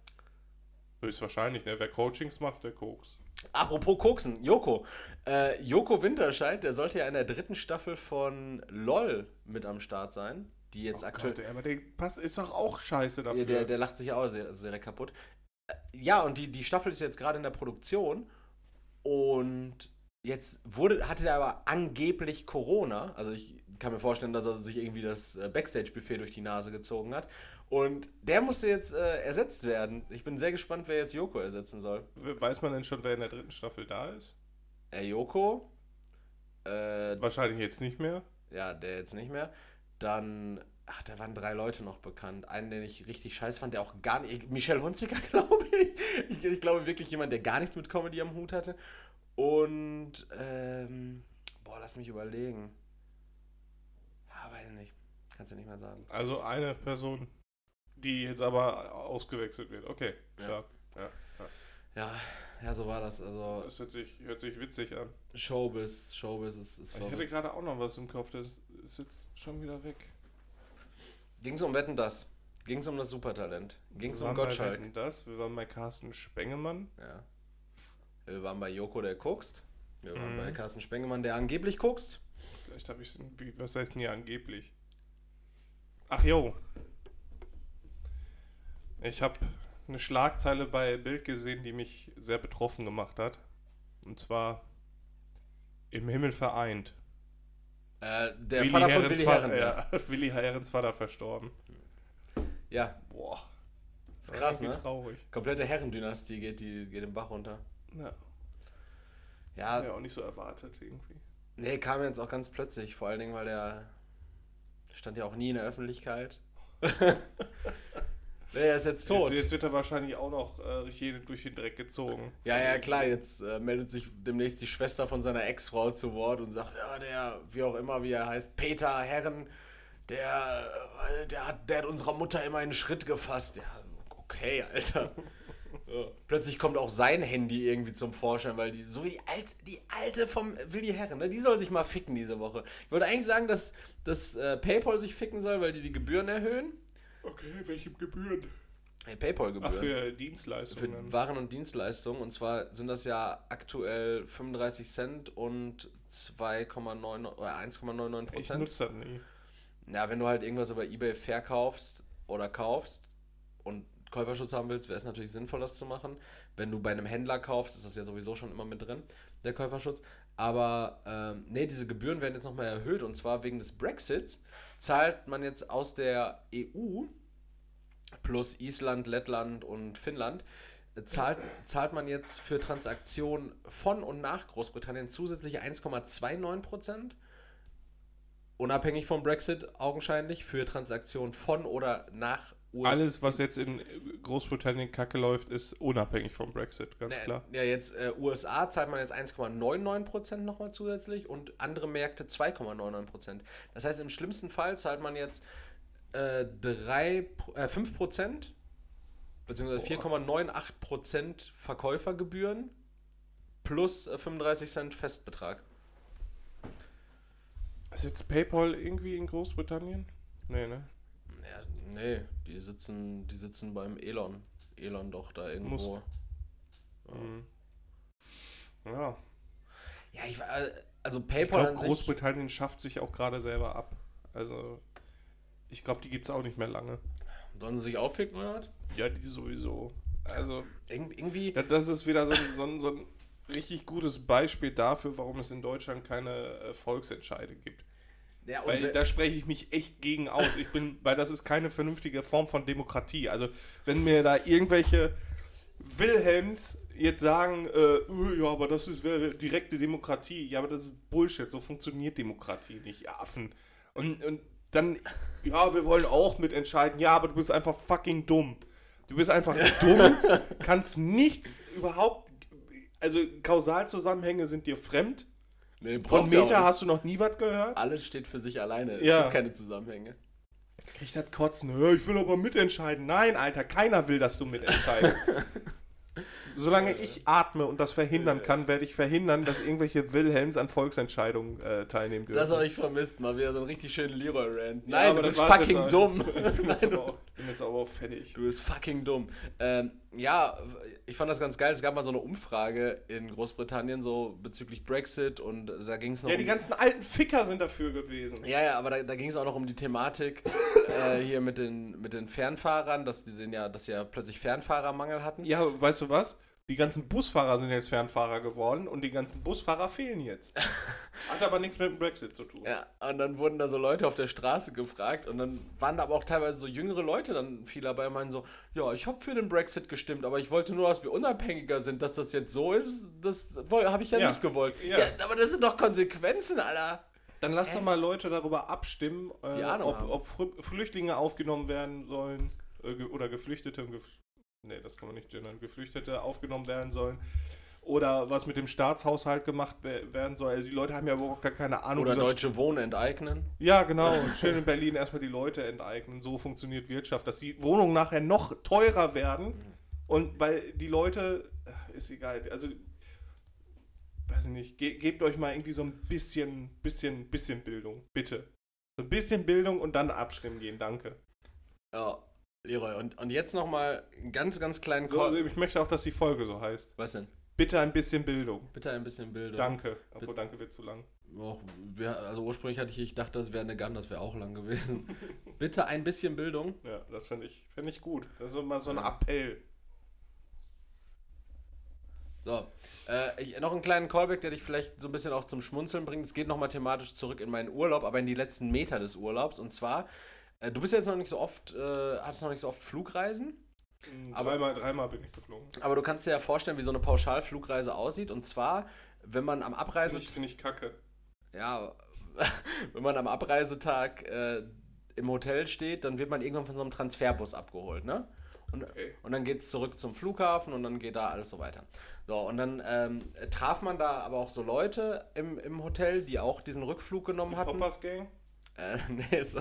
Höchstwahrscheinlich, ne? Wer Coachings macht, der Koks. Apropos Koksen, Joko. Äh, Joko Winterscheid, der sollte ja in der dritten Staffel von LOL mit am Start sein, die jetzt aktuell. Gott, aber der Pass ist doch auch scheiße dafür. Der, der lacht sich ja auch sehr, sehr kaputt. Äh, Ja, und die, die Staffel ist jetzt gerade in der Produktion und jetzt wurde, hatte er aber angeblich Corona. Also ich kann mir vorstellen, dass er sich irgendwie das äh, Backstage-Buffet durch die Nase gezogen hat. Und der musste jetzt äh, ersetzt werden. Ich bin sehr gespannt, wer jetzt Joko ersetzen soll. Weiß man denn schon, wer in der dritten Staffel da ist? Äh, Joko, äh, Wahrscheinlich jetzt nicht mehr. ja, der jetzt nicht mehr. Dann, ach, da waren drei Leute noch bekannt. Einen, den ich richtig scheiße fand, der auch gar nicht. Michelle Hunziker, glaube ich. ich. Ich glaube wirklich jemand, der gar nichts mit Comedy am Hut hatte. Und, ähm, boah, lass mich überlegen. Ja, weiß nicht. Kannst du nicht mehr sagen. Also eine Person, die jetzt aber ausgewechselt wird. Okay, Ja. stark. Ja. Ja, Ja, so war das. Also Das hört sich, hört sich witzig an. Showbiz, Showbiz ist, ist Ich hätte verrückt. gerade auch noch was im Kopf, das ist jetzt schon wieder weg. Ging es um Wetten das? Ging es um das Supertalent? Ging es Wir um waren bei Gottschalk? Wetten Das, wir waren bei Carsten Spengemann. Ja. Wir waren bei Joko, der guckst. Wir waren Mhm. bei Carsten Spengemann, der angeblich guckst. Vielleicht habe ich es, was heißt denn hier angeblich? Ach jo. Ich habe eine Schlagzeile bei Bild gesehen, die mich sehr betroffen gemacht hat. Und zwar im Himmel vereint. Äh, der Willi Vater von Herrens Willi Vater- Herren. Ja. Ja, Willi Herrens Vater verstorben. ja, Boah. ist krass, ne? Traurig. Komplette Herrendynastie geht, die, geht den Bach runter. Ja, Ja, ja, auch nicht so erwartet irgendwie. Nee, kam jetzt auch ganz plötzlich. Vor allen Dingen, weil der stand ja auch nie in der Öffentlichkeit. nee, er ist jetzt tot. Jetzt, jetzt wird er wahrscheinlich auch noch äh, richtig durch den Dreck gezogen. Ja, ja, klar, jetzt äh, meldet sich demnächst die Schwester von seiner Ex-Frau zu Wort und sagt, ja, der, wie auch immer, wie er heißt, Peter Herren, der, äh, der, hat, der hat unserer Mutter immer einen Schritt gefasst. Ja, okay, Alter. Ja. Plötzlich kommt auch sein Handy irgendwie zum Vorschein, weil die, so wie die, Alt, die alte vom Willi Herren, ne, die soll sich mal ficken diese Woche. Ich wollte eigentlich sagen, dass, dass äh, PayPal sich ficken soll, weil die die Gebühren erhöhen. Okay, welche Gebühren? Äh, PayPal-Gebühren. Ach, für Für Dienstleistungen. Waren und Dienstleistungen. Und zwar sind das ja aktuell 35 Cent und 2,9 oder 1,99 ich Prozent. nutze das nie. Ja, wenn du halt irgendwas über Ebay verkaufst oder kaufst und Käuferschutz haben willst, wäre es natürlich sinnvoll, das zu machen. Wenn du bei einem Händler kaufst, ist das ja sowieso schon immer mit drin, der Käuferschutz. Aber ähm, nee, diese Gebühren werden jetzt nochmal erhöht und zwar wegen des Brexits zahlt man jetzt aus der EU plus Island, Lettland und Finnland äh, zahlt, zahlt man jetzt für Transaktionen von und nach Großbritannien zusätzliche 1,29 Prozent. Unabhängig vom Brexit augenscheinlich für Transaktionen von oder nach USA. Alles, was jetzt in Großbritannien kacke läuft, ist unabhängig vom Brexit, ganz Ne, klar. Ja, jetzt äh, USA zahlt man jetzt 1,99% nochmal zusätzlich und andere Märkte 2,99%. Das heißt, im schlimmsten Fall zahlt man jetzt äh, drei, äh, 5% beziehungsweise 4,98% Verkäufergebühren plus äh, 35 Cent Festbetrag. Ist jetzt PayPal irgendwie in Großbritannien? Nee, ne? Ja, nee, die sitzen, die sitzen beim Elon. Elon doch da irgendwo. Musk. Mhm. Ja. Ja, ich war- also Ich PayPal an sich. Großbritannien schafft sich auch gerade selber ab. Also, ich glaube, die gibt es auch nicht mehr lange. Sollen sie sich aufficken oder was? Ja, die sowieso. Also, Irg- Irgendwie. ja, das ist wieder so ein, so, ein, so ein richtig gutes Beispiel dafür, warum es in Deutschland keine äh, Volksentscheide gibt. Ja, Weil we- da spreche ich mich echt gegen aus. Ich bin, weil das ist keine vernünftige Form von Demokratie. Also wenn mir da irgendwelche Wilhelms jetzt sagen, äh, äh, ja, aber das ist, wäre direkte Demokratie. Ja, aber das ist Bullshit. So funktioniert Demokratie nicht, ihr Affen. Und, und dann, ja, wir wollen auch mitentscheiden. Ja, aber du bist einfach fucking dumm. Du bist einfach dumm, kannst nichts überhaupt, also Kausalzusammenhänge sind dir fremd. Nee, Von ja Meta hast du noch nie was gehört. Alles steht für sich alleine. Es Ja. gibt keine Zusammenhänge. kriegt das Kotzen. Ja, ich will aber mitentscheiden. Nein, Alter, keiner will, dass du mitentscheidest. Solange ich atme und das verhindern kann, werde ich verhindern, dass irgendwelche Wilhelms an Volksentscheidungen äh, teilnehmen dürfen. Das habe ich vermisst. Mal wieder so einen richtig schönen Leroy-Rant. Ja, Nein, aber du bist fucking dumm. Ich bin jetzt, Nein, aber auch, bin jetzt aber auch fertig. du bist fucking dumm. Ähm, ja, ich fand das ganz geil. Es gab mal so eine Umfrage in Großbritannien so bezüglich Brexit und da ging es noch Ja, um die ganzen alten Ficker sind dafür gewesen. Ja, ja, aber da, da ging es auch noch um die Thematik äh, hier mit den, mit den Fernfahrern, dass die den ja, dass sie ja plötzlich Fernfahrermangel hatten. Ja, weißt du was? Die ganzen Busfahrer sind jetzt Fernfahrer geworden und die ganzen Busfahrer fehlen jetzt. Hat aber nichts mit dem Brexit zu tun. Ja, und dann wurden da so Leute auf der Straße gefragt und dann waren da aber auch teilweise so jüngere Leute dann viel dabei und meinen so, ja, ich habe für den Brexit gestimmt, aber ich wollte nur, dass wir unabhängiger sind, dass das jetzt so ist, das habe ich ja, Ja. nicht gewollt. Ja. Ja. aber das sind doch Konsequenzen, Alter. Dann lass doch mal Leute darüber abstimmen, äh, ob, ob Flüchtlinge aufgenommen werden sollen äh, oder Geflüchtete. und nee, das kann man nicht gendern. Geflüchtete aufgenommen werden sollen. Oder was mit dem Staatshaushalt gemacht we- werden soll. Also die Leute haben ja überhaupt gar keine Ahnung. Oder Deutsche Wohnen enteignen. Ja, genau. Schön in Berlin erstmal die Leute enteignen. So funktioniert Wirtschaft. Dass die Wohnungen nachher noch teurer werden, Und weil die Leute, ist egal, also, weiß ich nicht, ge gebt euch mal irgendwie so ein bisschen, bisschen, bisschen Bildung, bitte. So ein bisschen Bildung und dann abstimmen gehen, danke. Ja, Leroy, und, und jetzt nochmal einen ganz, ganz kleinen So, also ich möchte auch, dass die Folge so heißt. Was denn? Bitte ein bisschen Bildung. Bitte ein bisschen Bildung. Danke. Obwohl, danke wird zu lang. Och, wir, also ursprünglich hatte ich, ich dachte, das wäre eine Gun, das wäre auch lang gewesen. Bitte ein bisschen Bildung. Ja, das fände ich, fänd ich gut. Das ist mal so ein Appell. So, äh, ich, noch einen kleinen Callback, der dich vielleicht so ein bisschen auch zum Schmunzeln bringt. Es geht nochmal thematisch zurück in meinen Urlaub, aber in die letzten Meter des Urlaubs. Und zwar, du bist jetzt noch nicht so oft, äh, hattest noch nicht so oft Flugreisen. Aber, dreimal, dreimal bin ich geflogen. Aber du kannst dir ja vorstellen, wie so eine Pauschalflugreise aussieht. Und zwar, wenn man am Abreise... Ich finde ich kacke. Ja, wenn man am Abreisetag äh, im Hotel steht, dann wird man irgendwann von so einem Transferbus abgeholt, ne? Und, okay. und dann geht es zurück zum Flughafen und dann geht da alles so weiter. So, und dann ähm, traf man da aber auch so Leute im, im Hotel, die auch diesen Rückflug genommen die hatten. Poppers Gang? Äh, nee, es,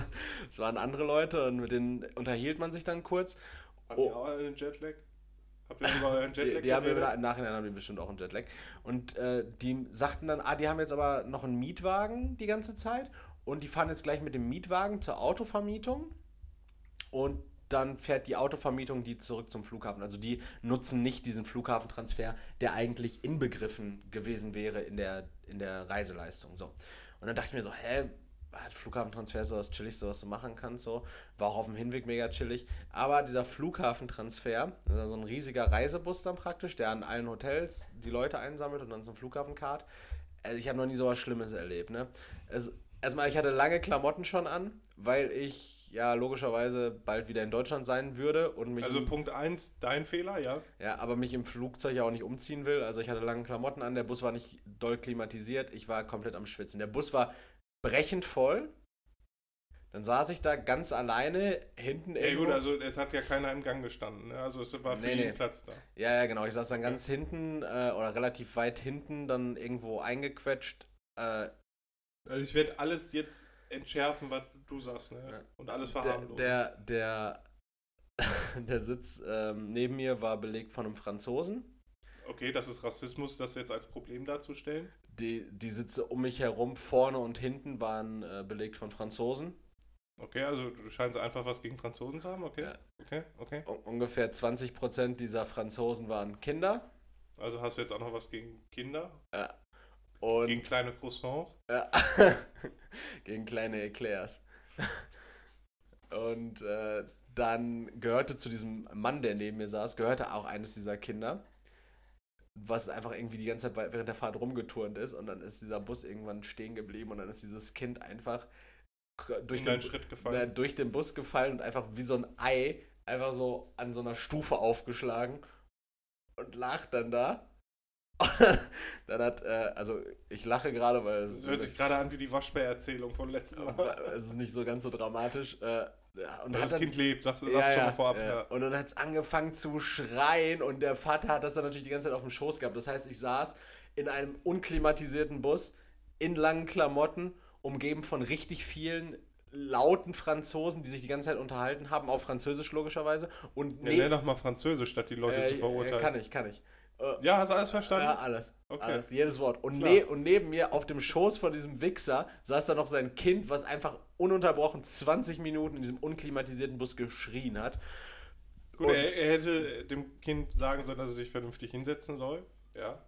es, waren andere Leute und mit denen unterhielt man sich dann kurz. Habt oh. ihr auch einen Jetlag? Habt ihr sogar einen Jetlag? die, die haben wir im Nachhinein haben die bestimmt auch einen Jetlag. Und äh, die sagten dann, ah, die haben jetzt aber noch einen Mietwagen die ganze Zeit und die fahren jetzt gleich mit dem Mietwagen zur Autovermietung. Und dann fährt die Autovermietung die zurück zum Flughafen. Also die nutzen nicht diesen Flughafentransfer, der eigentlich inbegriffen gewesen wäre in der, in der Reiseleistung. So. Und dann dachte ich mir so, hä, Flughafentransfer ist so das Chilligste, was du machen kannst. So. War auch auf dem Hinweg mega chillig. Aber dieser Flughafentransfer, also so ein riesiger Reisebus dann praktisch, der an allen Hotels die Leute einsammelt und dann zum Flughafenkart. Also ich habe noch nie so was Schlimmes erlebt. Ne? Es, erstmal, ich hatte lange Klamotten schon an, weil ich ja logischerweise bald wieder in Deutschland sein würde und mich. Also Punkt 1, dein Fehler, ja. Ja, aber mich im Flugzeug ja auch nicht umziehen will. Also ich hatte lange Klamotten an, der Bus war nicht doll klimatisiert, ich war komplett am Schwitzen. Der Bus war brechend voll. Dann saß ich da ganz alleine hinten Ja gut, also es hat ja keiner im Gang gestanden, ne? also es war für nee, nee. Platz da. Ja, ja, genau. Ich saß dann ganz ja. hinten äh, oder relativ weit hinten, dann irgendwo eingequetscht. Äh, also ich werde alles jetzt entschärfen, was du sagst, ne? Ja. Und alles verharmlosen. Der, der, der, der Sitz ähm, neben mir war belegt von einem Franzosen. Okay, das ist Rassismus, das jetzt als Problem darzustellen. Die, die Sitze um mich herum, vorne und hinten, waren äh, belegt von Franzosen. Okay, also du scheinst einfach was gegen Franzosen zu haben, okay? Ja. Okay, okay. U ungefähr 20% dieser Franzosen waren Kinder. Also hast du jetzt auch noch was gegen Kinder? Ja. Und gegen kleine Croissants? Ja. gegen kleine Eclairs. Und äh, dann gehörte zu diesem Mann, der neben mir saß, gehörte auch eines dieser Kinder, was einfach irgendwie die ganze Zeit während der Fahrt rumgeturnt ist. Und dann ist dieser Bus irgendwann stehen geblieben und dann ist dieses Kind einfach durch den, Schritt gefallen. Na, durch den Bus gefallen und einfach wie so ein Ei einfach so an so einer Stufe aufgeschlagen und lag dann da dann hat, äh, also ich lache gerade, weil es. Das hört sich gerade an wie die Waschbär-Erzählung von letzten Mal. Es ist nicht so ganz so dramatisch. Äh, und das dann, Kind lebt, sagst du ja, schon mal vorab. Ja. Und dann hat es angefangen zu schreien und der Vater hat das dann natürlich die ganze Zeit auf dem Schoß gehabt. Das heißt, ich saß in einem unklimatisierten Bus in langen Klamotten, umgeben von richtig vielen lauten Franzosen, die sich die ganze Zeit unterhalten haben, auf Französisch logischerweise. Und ja, nenn doch mal Französisch, statt die Leute äh, zu verurteilen. Kann ich, kann ich. Äh, ja, hast du alles verstanden? Ja, alles. Okay. Alles, jedes Wort. Und, ne und neben mir auf dem Schoß von diesem Wichser saß da noch sein Kind, was einfach ununterbrochen 20 Minuten in diesem unklimatisierten Bus geschrien hat. Gut, er, er, hätte dem Kind sagen sollen, dass es sich vernünftig hinsetzen soll. Ja.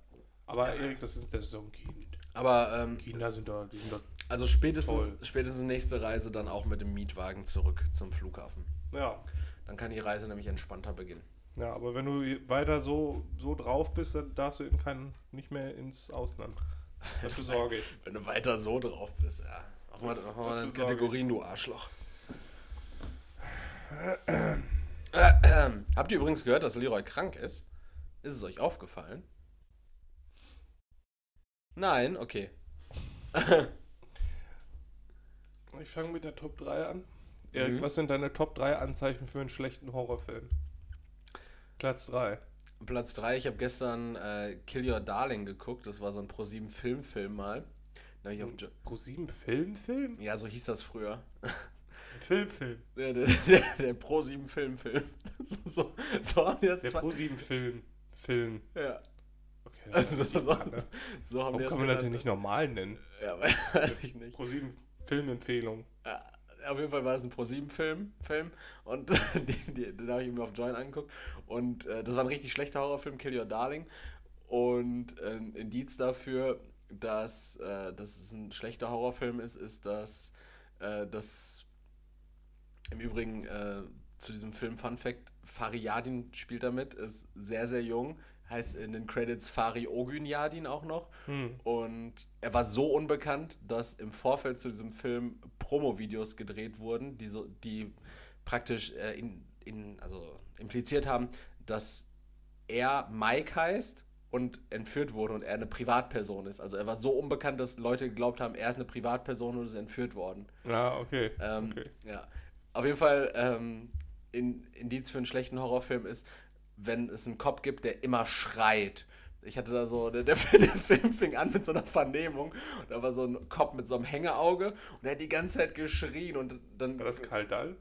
Aber ja. Erik, das ist, das ist so ein Kind. Aber ähm, Kinder sind da, die sind da. Also spätestens, spätestens nächste Reise dann auch mit dem Mietwagen zurück zum Flughafen. Ja. Dann kann die Reise nämlich entspannter beginnen. Ja, aber wenn du weiter so, so drauf bist, dann darfst du eben kein, nicht mehr ins Ausland. Dafür sorge ich. wenn du weiter so drauf bist, ja. Mach mal, mach mal eine Kategorien, du Arschloch. Habt ihr übrigens gehört, dass Leroy krank ist? Ist es euch aufgefallen? Nein, okay. ich fange mit der Top 3 an. Erik, mhm. was sind deine Top 3 Anzeichen für einen schlechten Horrorfilm? Platz 3. Platz 3, ich habe gestern äh, Kill Your Darling geguckt. Das war so ein Pro7 Filmfilm mal. Pro7 Filmfilm? Ja, so hieß das früher. Film, Film. Der, der, der, der Pro 7 Film, Film. So, so, so haben die das Der zwar- Pro 7 Film, Film. Ja. Okay, Also, so, so, ne? so haben Warum die das kann man das nicht normal nennen? Ja, weiß ich nicht. Pro 7 Filmempfehlung. Ja, auf jeden Fall war das ein Pro7-Film Film, und die, die, den habe ich mir auf Join angeguckt. Und äh, das war ein richtig schlechter Horrorfilm, Kill Your Darling. Und äh, ein Indiz dafür, dass, äh, dass es ein schlechter Horrorfilm ist, ist, dass, äh, dass im Übrigen äh, zu diesem Film Fun Fact, Fari Yadin spielt damit, ist sehr, sehr jung, heißt in den Credits Fari Ogün Yadin auch noch Hm. und er war so unbekannt, dass im Vorfeld zu diesem Film Promo-Videos gedreht wurden, die, so, die praktisch äh, in, in, also impliziert haben, dass er Mike heißt und entführt wurde und er eine Privatperson ist. Also er war so unbekannt, dass Leute geglaubt haben, er ist eine Privatperson und ist entführt worden. Ja, okay. Ähm, okay. Ja. Auf jeden Fall, ähm, in, Indiz für einen schlechten Horrorfilm ist, wenn es einen Cop gibt, der immer schreit. Ich hatte da so, der, der, Film fing an mit so einer Vernehmung und da war so ein Cop mit so einem Hängeauge und er hat die ganze Zeit geschrien und dann. War das Kaldal?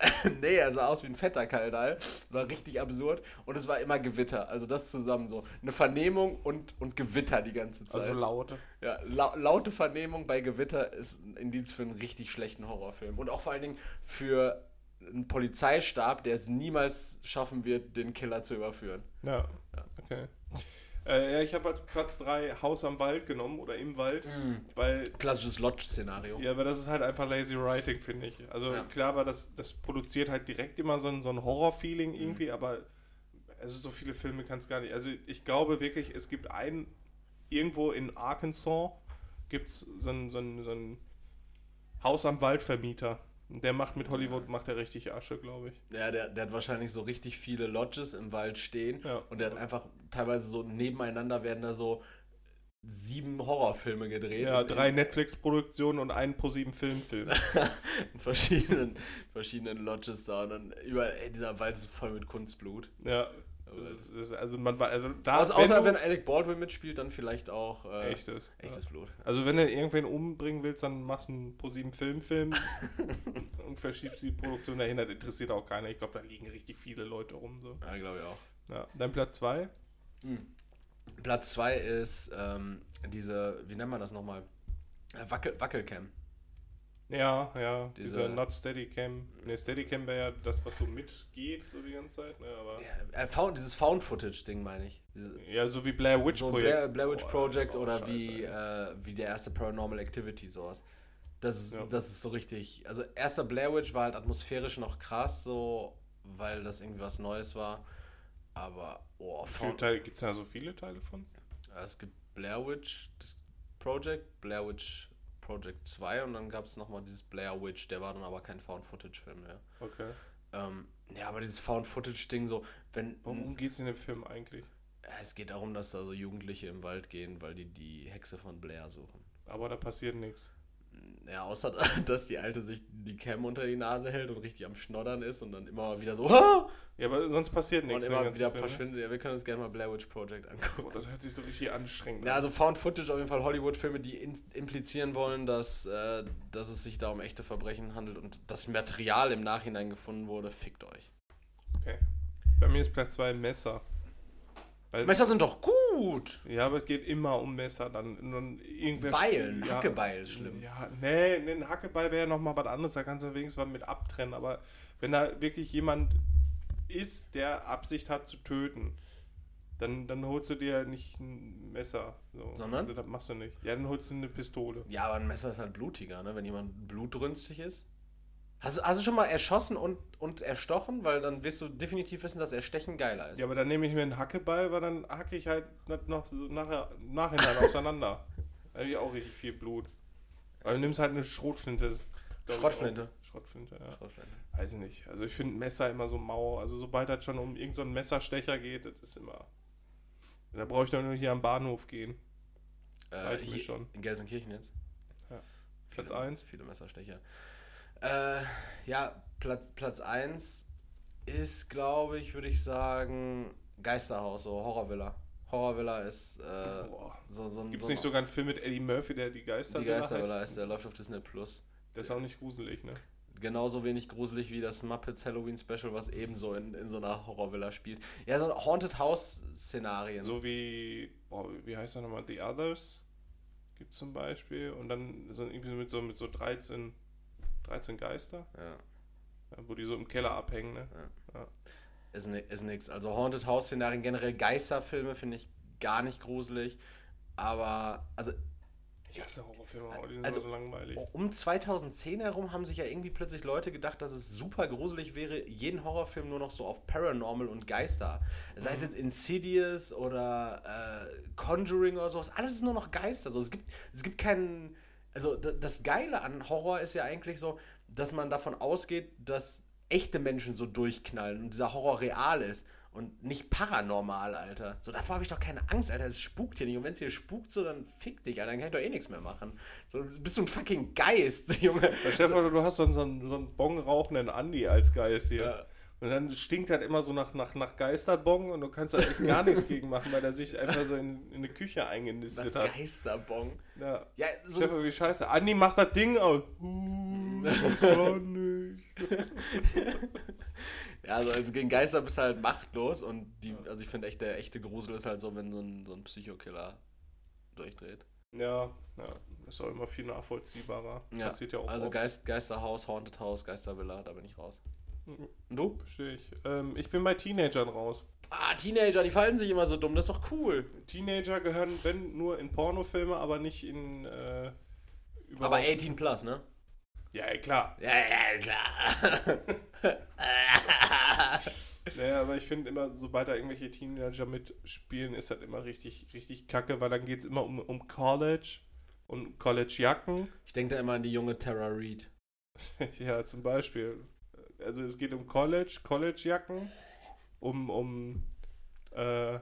nee, er sah aus wie ein fetter Kaldal. War richtig absurd und es war immer Gewitter. Also das zusammen so. Eine Vernehmung und, und Gewitter die ganze Zeit. Also laute. Ja, lau laute Vernehmung bei Gewitter ist ein Indiz für einen richtig schlechten Horrorfilm. Und auch vor allen Dingen für einen Polizeistab, der es niemals schaffen wird, den Killer zu überführen. Ja, okay. Äh, ja, ich habe als Platz 3 Haus am Wald genommen oder im Wald, weil Klassisches Lodge-Szenario. Ja, aber das ist halt einfach lazy writing, finde ich. Also Ja. klar war das, das produziert halt direkt immer so ein, so ein Horror-Feeling irgendwie, aber also so viele Filme kann es gar nicht. Also ich glaube wirklich, es gibt einen, irgendwo in Arkansas gibt es so einen so ein, so ein Haus am Waldvermieter. Der macht mit Hollywood, macht er richtig Asche, glaube ich. Ja, der, der hat wahrscheinlich so richtig viele Lodges im Wald stehen. Ja. Und der hat einfach teilweise so nebeneinander werden da so sieben Horrorfilme gedreht. Ja, drei Netflix-Produktionen und einen ProSieben Filmfilm. in verschiedenen, verschiedenen Lodges da. Und dann überall, ey, dieser Wald ist voll mit Kunstblut. ja. Das ist, also man war, also da, Außer, außer du- wenn Alec Baldwin mitspielt, dann vielleicht auch äh, echtes. echtes Blut. Also wenn du irgendwen umbringen willst, dann machst du einen ProSieben Filmfilm und verschiebst die Produktion dahin. Das interessiert auch keiner. Ich glaube, da liegen richtig viele Leute rum. So. Ja, glaube ich auch. Ja. Dann Platz 2. Platz 2 ist ähm, diese, wie nennt man das nochmal? Wackel, Wackelcam. Ja, ja. Diese- Dieser Not Steadicam. Ne, Steadicam wäre ja das, was so mitgeht, so die ganze Zeit. Ne, aber Ja, äh, found, dieses Found-Footage-Ding, meine ich. Ja, so wie Blair Witch so Projekt. Blair, Blair Witch Boah, Project oh, oder Scheiße, wie, äh, wie der erste Paranormal Activity, sowas. Das ist, Ja. das ist so richtig. Also, erster Blair Witch war halt atmosphärisch noch krass, so, weil das irgendwie was Neues war. Aber, oh, Found, gibt es da so viele Teile von? es gibt Blair Witch Project, Blair Witch Project 2 und dann gab es nochmal dieses Blair Witch, der war dann aber kein Found-Footage-Film mehr. Okay. Ähm, ja, aber dieses Found-Footage-Ding so, wenn. Worum geht es in dem Film eigentlich? Es geht darum, dass da so Jugendliche im Wald gehen, weil die die Hexe von Blair suchen. Aber da passiert nichts. Ja, außer dass die Alte sich die Cam unter die Nase hält und richtig am Schnoddern ist und dann immer wieder so "Ah!" Ja, aber sonst passiert und nichts. in immer wieder ne? verschwindet. Ja, wir können uns gerne mal Blair Witch Project angucken. Boah, das hört sich so richtig anstrengend Ja, an. also Found Footage auf jeden Fall Hollywood-Filme, die implizieren wollen, dass, äh, dass es sich da um echte Verbrechen handelt und das Material im Nachhinein gefunden wurde. Fickt euch. Okay. Bei mir ist Platz 2 ein Messer. Weil, Messer sind doch gut! Ja, aber es geht immer um Messer. Dann, dann irgendwer Beilen, ja, Hackebeil ist schlimm. Ja, nee, ein Hackebeil wäre ja nochmal was anderes. Da kannst du wenigstens was mit abtrennen. Aber wenn da wirklich jemand ist, der Absicht hat zu töten, dann, dann holst du dir nicht ein Messer. So. Sondern? Also, das machst du nicht. Ja, dann holst du eine Pistole. Ja, aber ein Messer ist halt blutiger, ne? wenn jemand blutrünstig ist. Hast, du- hast du schon mal erschossen und, und erstochen? Weil dann wirst du definitiv wissen, dass Erstechen geiler ist. Ja, aber dann nehme ich mir einen Hackebeil, weil dann hacke ich halt noch so nachher, nachhinein auseinander. Da habe ich auch richtig viel Blut. Aber du nimmst halt eine Schrotflinte. ich, auch- Schrotflinte, ja. Schrotflinte. Weiß ich nicht. Also ich finde Messer immer so mau. Also sobald das schon um irgendeinen so Messerstecher geht, das ist immer. Da brauche ich doch nur hier am Bahnhof gehen. Äh, Reicht mir hier schon. In Gelsenkirchen jetzt? Ja. Viele, Platz eins? Viele Messerstecher. Äh, ja, Platz, Platz 1 ist, glaube ich, würde ich sagen, Geisterhaus, so Horrorvilla. Horrorvilla ist äh, so, so ein. Gibt es so nicht sogar einen Film mit Eddie Murphy, der die Geister Die Geistervilla ist, der läuft auf Disney Plus. Der ist auch nicht gruselig, ne? genauso wenig gruselig wie das Muppets Halloween Special, was ebenso in, in so einer Horrorvilla spielt. Ja, so Haunted House-Szenarien. So wie, boah, wie heißt der nochmal? The Others gibt zum Beispiel. Und dann so irgendwie mit so, mit so 13, 13 Geister, Ja. ja, wo die so im Keller abhängen, ne? Ist, ni ist nix. Also Haunted House-Szenarien, generell Geisterfilme finde ich gar nicht gruselig. Aber, also Ich hasse Horrorfilme, auch, die sind Also- so langweilig. um 2010 herum haben sich ja irgendwie plötzlich Leute gedacht, dass es super gruselig wäre, jeden Horrorfilm nur noch so auf Paranormal und Geister. Sei es jetzt Insidious oder äh, Conjuring oder sowas, alles ist nur noch Geister. So, es, gibt, es gibt keinen. Also das Geile an Horror ist ja eigentlich so, dass man davon ausgeht, dass echte Menschen so durchknallen und dieser Horror real ist und nicht paranormal, Alter. So, davor habe ich doch keine Angst, Alter. Es spukt hier nicht. Und wenn es hier spukt, so, dann fick dich, Alter. Dann kann ich doch eh nichts mehr machen. So, du bist so ein fucking Geist, Junge. Ja, vor, du hast so einen, so einen, so einen Bong rauchenden Andi als Geist hier. Ja. Und dann stinkt halt immer so nach, nach, nach Geisterbong und du kannst da echt gar nichts gegen machen, weil er sich einfach so in, in eine Küche eingenistet hat. Geisterbong. Ja. Ja, so. Stefan, wie scheiße. Andi macht das Ding aus. Uh, gar nicht. Ja, also, also gegen Geister bist du halt machtlos und die, also ich finde echt, der echte Grusel ist halt so, wenn so ein, so ein Psychokiller durchdreht. Ja, ja. Ist auch immer viel nachvollziehbarer. Ja, Passiert ja auch also oft. Geist, Geisterhaus, Haunted House, Geistervilla, da bin ich raus. Du? Verstehe ich. Ähm, ich bin bei Teenagern raus. Ah, Teenager, die fallen sich immer so dumm, das ist doch cool. Teenager gehören, wenn, nur in Pornofilme, aber nicht in. Äh, Aber überhaupt- 18 plus, ne? Ja, klar. Ja, ja, klar. Naja, aber ich finde immer, sobald da irgendwelche Teenager mitspielen, ist das immer richtig, richtig kacke, weil dann geht es immer um, um College und College-Jacken. Ich denke da immer an die junge Tara Reid. ja, zum Beispiel. Also es geht um College, College-Jacken, um, um äh,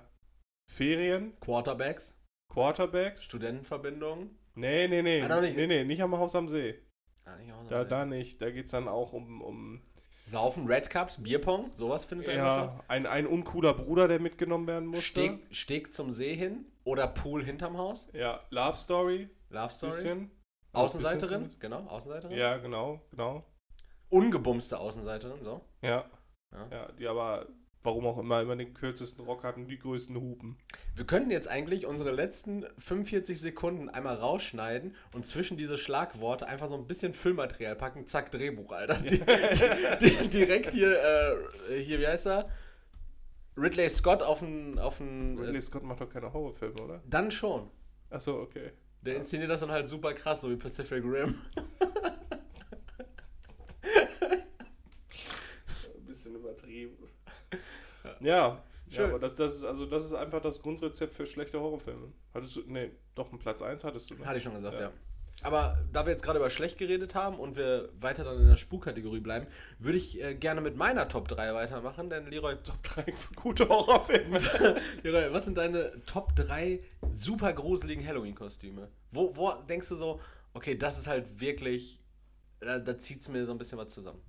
Ferien, Quarterbacks, Quarterbacks. Studentenverbindungen. Nee, nee, nee. Ah, nicht. Nee, nee, nicht am Haus am See. Ah, nicht auch so Da, weit. da nicht. Da geht es dann auch um, um Saufen, Red Cups, Bierpong, sowas findet da immer statt. ja, ein, ein uncooler Bruder, der mitgenommen werden musste. Steg, Steg zum See hin oder Pool hinterm Haus. Ja, Love Story. Love Story. Bisschen. Außenseiterin, Bisschen genau, Außenseiterin. Ja, genau, genau. Ungebumste Außenseiterin, so. Ja. Ja. ja. die aber, warum auch immer, immer den kürzesten Rock hatten, die größten Hupen. Wir könnten jetzt eigentlich unsere letzten 45 Sekunden einmal rausschneiden und zwischen diese Schlagworte einfach so ein bisschen Füllmaterial packen. Zack, Drehbuch, Alter. Die, die, direkt hier, äh, hier, wie heißt er? Ridley Scott auf den. Auf den Ridley äh, Scott macht doch keine Horrorfilme, oder? dann schon. Achso, okay. Der inszeniert das dann halt super krass, so wie Pacific Rim. Ein bisschen übertrieben. Ja, Schön. ja aber das, das, ist, also das ist einfach das Grundrezept für schlechte Horrorfilme. Hattest du, nee, doch, einen Platz 1 hattest du. Ne? Hatte ich schon gesagt, ja. Ja. Aber da wir jetzt gerade über schlecht geredet haben und wir weiter dann in der Spukkategorie bleiben, würde ich äh, gerne mit meiner Top 3 weitermachen, denn Leroy, Top 3 für gute Horrorfilme. Leroy, was sind deine Top 3 super gruseligen Halloween-Kostüme? Wo, wo denkst du so, okay, das ist halt wirklich, da, da zieht es mir so ein bisschen was zusammen.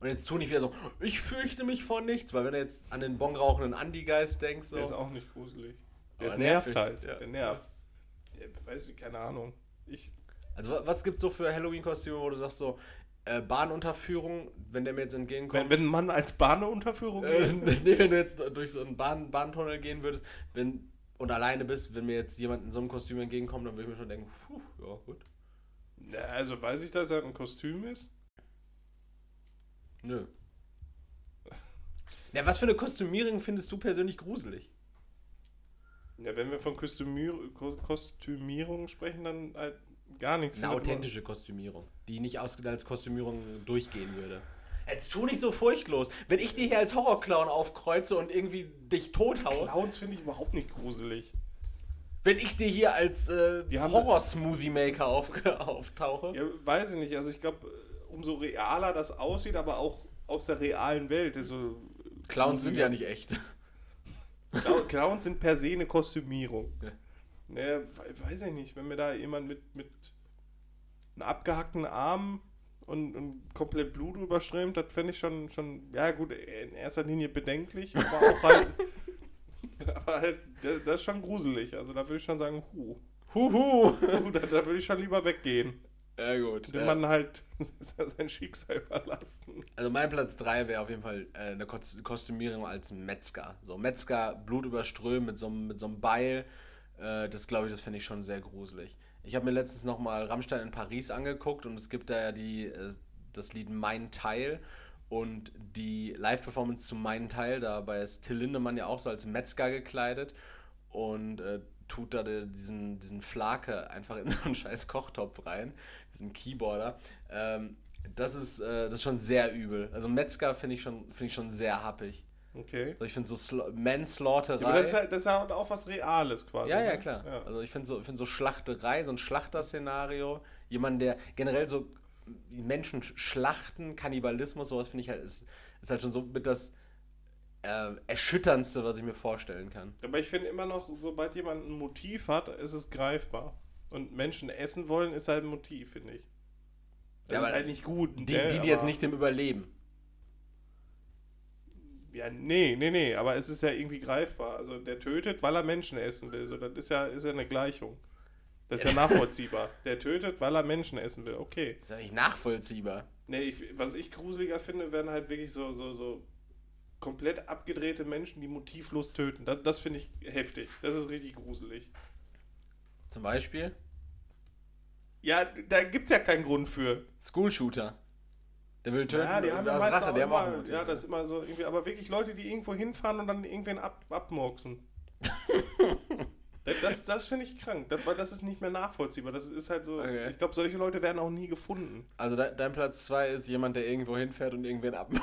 Und jetzt tu nicht wieder so, ich fürchte mich vor nichts, weil wenn du jetzt an den bongrauchenden Andy-Geist denkst, Der ist so, auch nicht gruselig. Der ist nervt halt. ja. Der nervt. Der, weiß ich, keine Ahnung. Ich, also wa- was gibt's so für Halloween-Kostüme, wo du sagst so, äh, Bahnunterführung, wenn der mir jetzt entgegenkommt, wenn, wenn ein Mann als Bahnunterführung Äh, nee, wenn du jetzt durch so einen Bahn, Bahntunnel gehen würdest, wenn und alleine bist, wenn mir jetzt jemand in so einem Kostüm entgegenkommt, dann würde ich mir schon denken, puh, ja, gut. Ja, also weiß ich, dass er ein Kostüm ist? Nö. Ja, was für eine Kostümierung findest du persönlich gruselig? Ja, wenn wir von Kostümier Ko- Kostümierung sprechen, dann halt gar nichts. Eine Findet man- authentische Kostümierung, die nicht als Kostümierung durchgehen würde. Jetzt tu nicht so furchtlos. Wenn ich dir hier als Horrorclown aufkreuze und irgendwie dich tothaue, Clowns finde ich überhaupt nicht gruselig. wenn ich dir hier als äh, Horror-Smoothie-Maker auf, auftauche, Ja, weiß ich nicht. Also ich glaube, umso realer das aussieht, aber auch aus der realen Welt. Also, Clowns sind ja nicht echt. Clown- Clowns sind per se eine Kostümierung. Ja. Naja, we- weiß ich nicht. Wenn mir da jemand mit, mit einem abgehackten Arm und, und komplett Blut überströmt, das fände ich schon, schon, ja gut, in erster Linie bedenklich, aber auch halt, aber halt, das, das ist schon gruselig. Also da würde ich schon sagen, huh, Huhu. huh da, da würde ich schon lieber weggehen. Ja, gut. Dem Äh, man halt sein Schicksal überlassen. Also mein Platz 3 wäre auf jeden Fall äh, eine Kos- Kostümierung als Metzger. So Metzger, Blut überströmen mit so, einem- mit so einem Beil. Äh, das glaube ich, das finde ich schon sehr gruselig. Ich habe mir letztens nochmal Rammstein in Paris angeguckt und es gibt da ja die, äh, das Lied Mein Teil und die Live-Performance zu Mein Teil. Dabei ist Till Lindemann ja auch so als Metzger gekleidet und äh, tut da diesen, diesen Flake einfach in so einen scheiß Kochtopf rein, diesen Keyboarder. Ähm, das ist, äh, das ist schon sehr übel. Also Metzger finde ich, schon- finde ich schon sehr happig. Okay. Also ich finde so Sla Manslaughterei. Ja, aber das ist, halt, das ist halt auch was Reales quasi. Ja, ja, ne? klar. Ja. Also ich finde so, find so Schlachterei, so ein Schlachterszenario, jemand, der generell so Menschen schlachten, Kannibalismus, sowas finde ich halt, ist, ist halt schon so mit das äh, Erschütterndste, was ich mir vorstellen kann. Aber ich finde immer noch, sobald jemand ein Motiv hat, ist es greifbar. Und Menschen essen wollen, ist halt ein Motiv, finde ich. Das Ja, ist halt nicht gut. Die, ne? die, die jetzt nicht dem überleben. Ja, nee, nee, nee, aber es ist ja irgendwie greifbar. Also der tötet, weil er Menschen essen will. So, das ist ja, ist ja eine Gleichung. Das ist ja nachvollziehbar. Der tötet, weil er Menschen essen will. Okay. Ist ja nicht nachvollziehbar. Nee, ich, was ich gruseliger finde, werden halt wirklich so, so, so komplett abgedrehte Menschen, die motivlos töten. Das, das finde ich heftig. Das ist richtig gruselig. Zum Beispiel Ja, da gibt's ja keinen Grund für. School Shooter. Der will töten Ja, die haben meistens Rache, auch der macht ja, das ist immer so irgendwie, aber wirklich Leute, die irgendwo hinfahren und dann irgendwen ab, abmurksen. das das, finde ich krank, das, weil das ist nicht mehr nachvollziehbar. Das ist halt so, Okay. ich glaube, solche Leute werden auch nie gefunden. Also de dein Platz 2 ist jemand, der irgendwo hinfährt und irgendwen abmacht.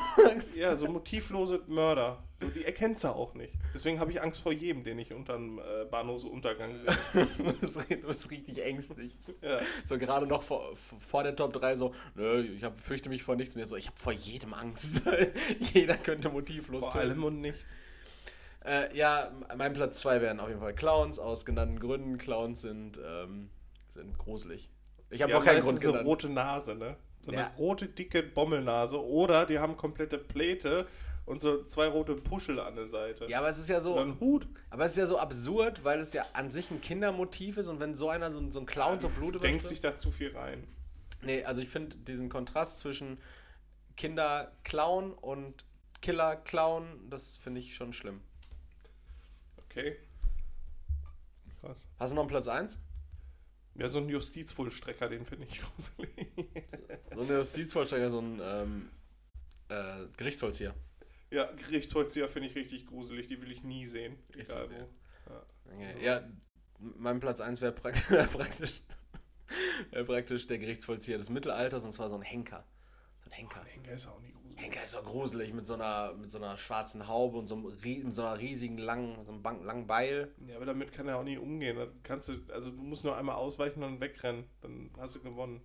Ja, so motivlose Mörder, so, die erkennst du auch nicht. Deswegen habe ich Angst vor jedem, den ich unter einem äh, Bahnhofsuntergang sehe. du, bist, richtig ängstlich. Ja. So gerade noch vor, vor der Top 3 so, nö, ich hab, fürchte mich vor nichts. Und jetzt so, ich habe vor jedem Angst. Jeder könnte motivlos Vor töten. allem und nichts. Äh, ja, mein Platz 2 wären auf jeden Fall Clowns, aus genannten Gründen. Clowns sind, ähm, sind gruselig. Ich habe Ja, noch keinen Grund eine genannt. rote Nase, ne? So eine Ja. rote, dicke Bommelnase. Oder die haben komplette Pläte und so zwei rote Puschel an der Seite. Ja, aber es ist ja so, einen Hut. aber es ist ja so absurd, weil es ja an sich ein Kindermotiv ist und wenn so einer, so, so ein Clown so Blut Denkst überströmt- dich da zu viel rein. Nee, also ich finde diesen Kontrast zwischen Kinder-Clown und Killer-Clown, das finde ich schon schlimm. Okay. Krass. Hast du noch einen Platz 1? Ja, so ein Justizvollstrecker, den finde ich gruselig. So eine Justizvollstrecker, so ein ähm, äh, Gerichtsvollzieher. ja, Gerichtsvollzieher finde ich richtig gruselig. Die will ich nie sehen. Egal wo. Okay. Ja, mein Platz 1 wäre praktisch, wär praktisch, wär praktisch der Gerichtsvollzieher des Mittelalters und zwar so ein Henker. So ein Henker. Henker ist auch nie. Henker ist doch gruselig mit so einer, mit so einer schwarzen Haube und so einem, mit so einer riesigen langen, so einem langen Beil. Ja, aber damit kann er auch nie umgehen. Da kannst du, also du musst nur einmal ausweichen und wegrennen. Dann hast du gewonnen.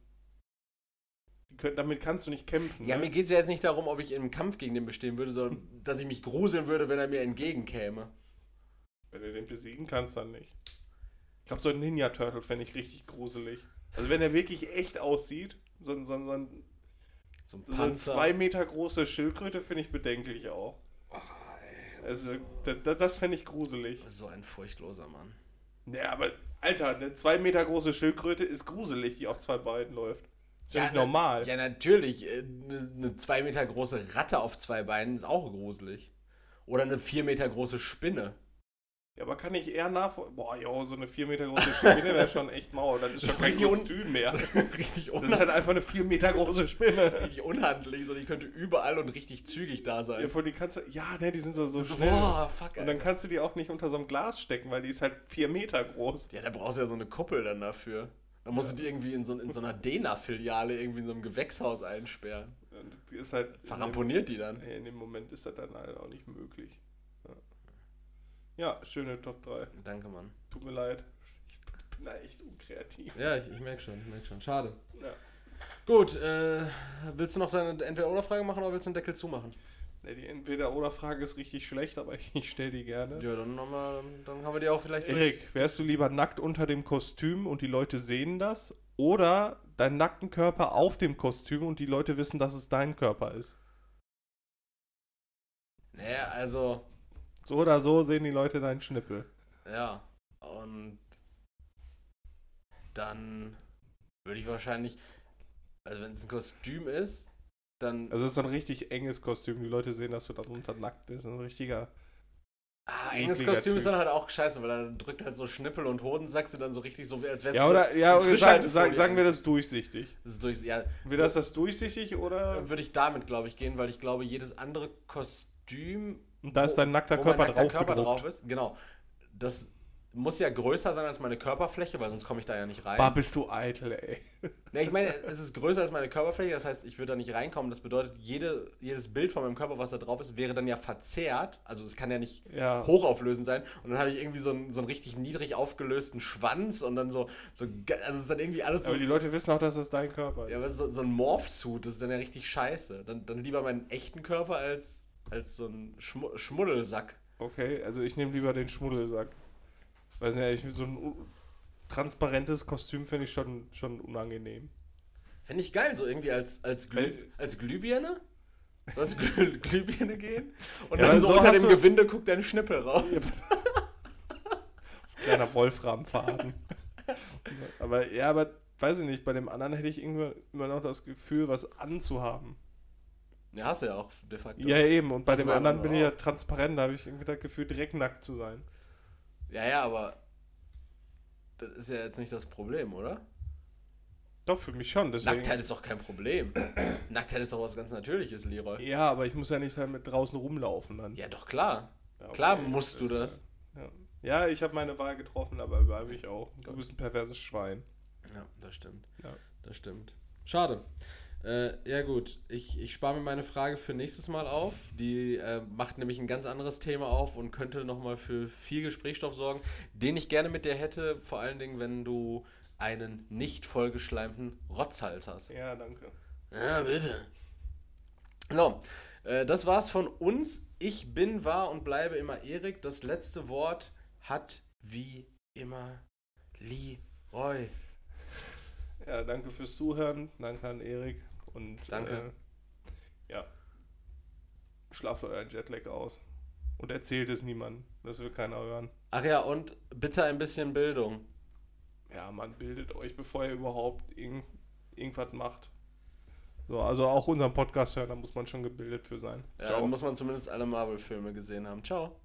Können, damit kannst du nicht kämpfen. Ja, ne? mir geht es ja jetzt nicht darum, ob ich im Kampf gegen den bestehen würde, sondern dass ich mich gruseln würde, wenn er mir entgegenkäme. Wenn du den besiegen kannst, dann nicht. Ich glaube, so ein Ninja-Turtle fände ich richtig gruselig. Also wenn er wirklich echt aussieht, so, so, so, ein- So ein so eine Panzer. zwei Meter große Schildkröte finde ich bedenklich auch. Also, das, das fände ich gruselig. So ein furchtloser Mann. Ja, aber Alter, eine zwei Meter große Schildkröte ist gruselig, die auf zwei Beinen läuft. Ist ja, na- normal. Ja, natürlich. äh, Eine eine zwei Meter große Ratte auf zwei Beinen ist auch gruselig. Oder eine vier Meter große Spinne. Ja, aber kann ich eher nachvollziehen. Boah, jo, so eine 4 Meter große Spinne wäre schon echt mau. Das ist schon kein Kostüm mehr. richtig, Das ist halt einfach eine 4 Meter große Spinne. richtig unhandlich, so die könnte überall und richtig zügig da Ja, sein. vor die kannst du, ja, ne, die sind so, so schnell. boah, fuck, Und dann Alter. kannst du die auch nicht unter so einem Glas stecken, weil die ist halt 4 Meter groß. Ja, da brauchst du ja so eine Kuppel dann dafür. Da musst du die irgendwie in so, in so einer Dena-Filiale irgendwie in so einem Gewächshaus einsperren. Und die ist halt. Verramponiert die dann. Nee, in dem Moment ist das dann halt auch nicht möglich. Ja, schöne Top 3. Danke, Mann. Tut mir leid. Ich bin da echt unkreativ. Ja, ich, ich merke schon, ich merke schon. Schade. Ja. Gut, äh, willst du noch deine Entweder-Oder-Frage machen oder willst du den Deckel zumachen? Nee, die Entweder-Oder-Frage ist richtig schlecht, aber ich, ich stelle die gerne. Ja, dann, haben wir, dann haben wir die auch vielleicht Erik, wärst du lieber nackt unter dem Kostüm und die Leute sehen das? Oder deinen nackten Körper auf dem Kostüm und die Leute wissen, dass es dein Körper ist? Naja, also, So oder so sehen die Leute deinen Schnippel. ja. Und dann würde ich wahrscheinlich. Also wenn es ein Kostüm ist, dann. Also es ist so ein richtig enges Kostüm. Die Leute sehen, dass du darunter nackt bist. Ein richtiger. Ah, enges Kostüm ist Typ. dann halt auch scheiße, weil dann drückt halt so Schnippel und Hodensack sind dann so richtig so, wie als wär's Ja, oder, ja, oder sag, Frischhaltefolie sag, sagen wir das durchsichtig. Das ist durch, ja, Wird das das durchsichtig oder? würde ich damit, glaube ich, gehen, weil ich glaube, jedes andere Kostüm, Und da ist dein nackter wo mein Körper nackter drauf Körper drauf ist, genau, das muss ja größer sein als meine Körperfläche, weil sonst komme ich da ja nicht rein. Bah, bist du eitel, ey. Ne, ich meine, es ist größer als meine Körperfläche, das heißt, ich würde da nicht reinkommen. Das bedeutet, jede, jedes Bild von meinem Körper, was da drauf ist, wäre dann ja verzerrt. Also es kann ja nicht Ja. hochauflösend sein. Und dann habe ich irgendwie so einen, so einen richtig niedrig aufgelösten Schwanz und dann so, so also es ist dann irgendwie alles so, Aber die Leute wissen auch, dass das dein Körper ist. ja, aber so, so ein Morph-Suit, das ist dann ja richtig scheiße. Dann, dann lieber meinen echten Körper als, als so ein Schmu Schmuddelsack. Okay, also ich nehme lieber den Schmuddelsack. Weiß nicht, ich, so ein transparentes Kostüm finde ich schon, schon unangenehm. Fände ich geil, so irgendwie als, als, Glüh, Weil- als Glühbirne. So als Glüh, Glühbirne gehen. Und Ja, dann so so unter dem Gewinde guckt dein Schnippel raus. Kleiner Wolframfaden. aber ja, aber weiß ich nicht, bei dem anderen hätte ich irgendwie immer noch das Gefühl, was anzuhaben. Ja, hast du ja auch de facto. Ja, eben. Und bei Das dem anderen bin ich ja transparent, da habe ich irgendwie das Gefühl, direkt nackt zu sein. Ja, ja, aber das ist ja jetzt nicht das Problem, oder? Doch, für mich schon. Deswegen, Nacktheit ist doch kein Problem. Nacktheit ist doch was ganz Natürliches, Leroy. Ja, aber ich muss ja nicht damit draußen rumlaufen dann. Ja, doch klar. Ja, okay. Klar musst du das. Ja, ja ich habe meine Wahl getroffen, aber bleibe ich auch. Du bist ein perverses Schwein. Ja, das stimmt. Ja. Das stimmt. Schade. Äh, ja gut, ich, ich spare mir meine Frage für nächstes Mal auf. Die äh, macht nämlich ein ganz anderes Thema auf und könnte nochmal für viel Gesprächsstoff sorgen, den ich gerne mit dir hätte, vor allen Dingen, wenn du einen nicht vollgeschleimten Rotzhals hast. Ja, danke. Ja, bitte. So, äh, das war's von uns. Ich bin, war und bleibe immer Erik. Das letzte Wort hat wie immer Leroy. Ja, danke fürs Zuhören. Danke an Erik. Und Danke. Äh, ja. Schlaft euren Jetlag aus. Und erzählt es niemandem. Das will keiner hören. Ach ja, und bitte ein bisschen Bildung. Ja, man bildet euch, bevor ihr überhaupt irgend, irgendwas macht. So, also auch unseren Podcast hören, da muss man schon gebildet für sein. Ja, dann muss man zumindest alle Marvel-Filme gesehen haben. Ciao.